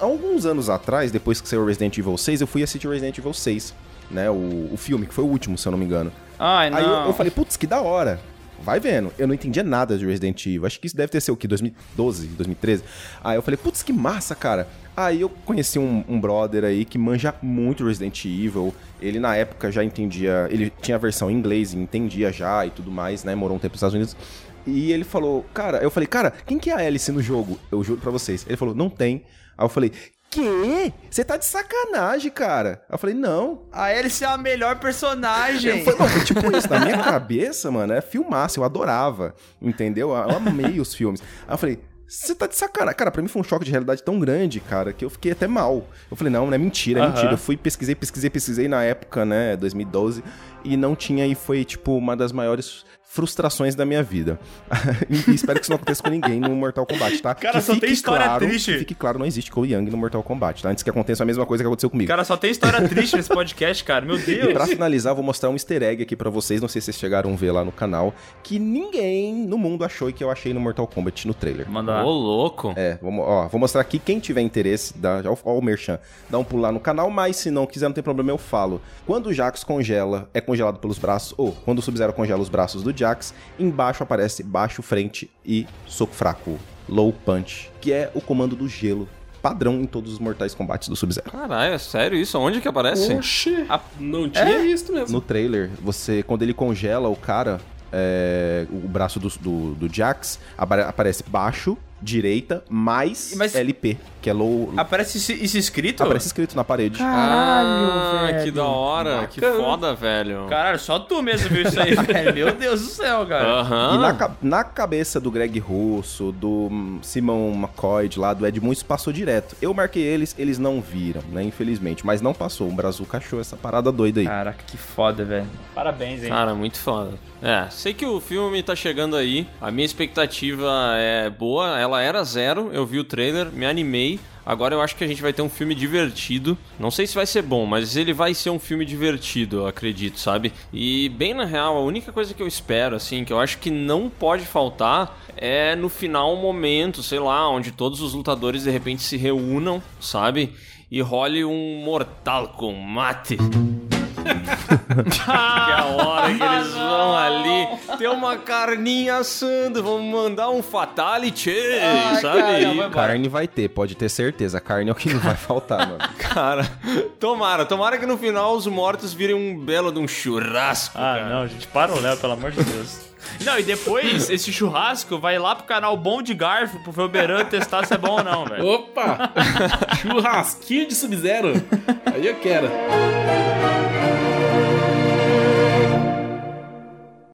Alguns anos atrás, depois que saiu Resident Evil 6, eu fui assistir Resident Evil 6, né? O, o filme, que foi o último, se eu não me engano. Ai, não. Aí eu, eu falei: Putz, que da hora. Vai vendo. Eu não entendia nada de Resident Evil. Acho que isso deve ter sido o quê? 2012, 2013? Aí eu falei, putz, que massa, cara. Aí eu conheci um, um brother aí que manja muito Resident Evil. Ele na época já entendia. Ele tinha a versão em inglês e entendia já e tudo mais, né? Morou um tempo nos Estados Unidos. E ele falou, cara, eu falei, cara, quem que é a Alice no jogo? Eu juro pra vocês. Ele falou, não tem. Aí eu falei, quê? Você tá de sacanagem, cara. Eu falei, não, A Alice é a melhor personagem. foi, tipo isso, na minha cabeça, mano, é filmaço, eu adorava, entendeu? Eu amei os filmes. Aí eu falei, você tá de sacanagem. Cara, pra mim foi um choque de realidade tão grande, cara, que eu fiquei até mal. Eu falei, não, não é mentira, é Aham. mentira. Eu fui, pesquisei, pesquisei, pesquisei na época, né, 2012, e não tinha, e foi, tipo, uma das maiores frustrações da minha vida. e espero que isso não aconteça com ninguém no Mortal Kombat, tá? Cara, Que só tem fique história claro, triste. que Fique claro, não existe Cole Young no Mortal Kombat, tá? Antes que aconteça a mesma coisa que aconteceu comigo. Cara, só tem história triste nesse podcast, cara. Meu E Deus. pra finalizar, eu vou mostrar um easter egg aqui pra vocês, não sei se vocês chegaram a ver lá no canal, que ninguém no mundo achou e que eu achei no Mortal Kombat no trailer. Manda. Ô, louco. É, vamos, ó, vou mostrar aqui, quem tiver interesse, dá, ó, ó o Merchan, dá um pulo lá no canal, mas se não quiser, não tem problema, eu falo. Quando o Jax congela, é congelado pelos braços, ou quando o Sub-Zero congela os braços do Jax, embaixo aparece baixo, frente e soco fraco, low punch, que é o comando do gelo, padrão em todos os Mortais Kombates do Sub-Zero. Caralho, é sério isso? Onde que aparece? Oxi, A- não tinha visto mesmo. No trailer, você, quando ele congela o cara, é, o braço do, do, do Jax, apare- aparece baixo, direita, mais Mas- LP, que é low... Aparece isso, isso escrito? Aparece escrito na parede. ah, velho. que da hora. Que Bacana. foda, velho. Caralho, só tu mesmo viu isso aí, velho. Meu Deus do céu, cara. Aham. E na, ca- na cabeça do Greg Russo, do hum, Simon McCoy, de lá do Ed Moon, isso passou direto. Eu marquei eles, eles não viram, né? Infelizmente. Mas não passou. O Brazuca achou essa parada doida aí. Caraca, que foda, velho. Parabéns, hein. Cara, muito foda. É, sei que o filme tá chegando aí. A minha expectativa é boa. Ela era zero. Eu vi o trailer, me animei. Agora eu acho que a gente vai ter um filme divertido. Não sei se vai ser bom, mas ele vai ser um filme divertido, eu acredito, sabe? E bem na real, a única coisa que eu espero, assim, que eu acho que não pode faltar é no final um momento, sei lá, onde todos os lutadores de repente se reúnam, sabe? E role um Mortal Kombat. que é a hora que eles vão ali ter uma carninha assando, vão mandar um fatality, sabe? caramba, E, Carne vai ter, pode ter certeza. Carne é o que não vai faltar, mano. cara, tomara, tomara que no final os mortos virem um belo de um churrasco. Ah, cara. não, gente, para o Léo, pelo amor de Deus. Não, e depois, esse churrasco vai lá pro canal Bom de Garfo pro Felberan testar se é bom ou não, velho. Opa! Churrasquinho de Sub-Zero. Aí eu quero.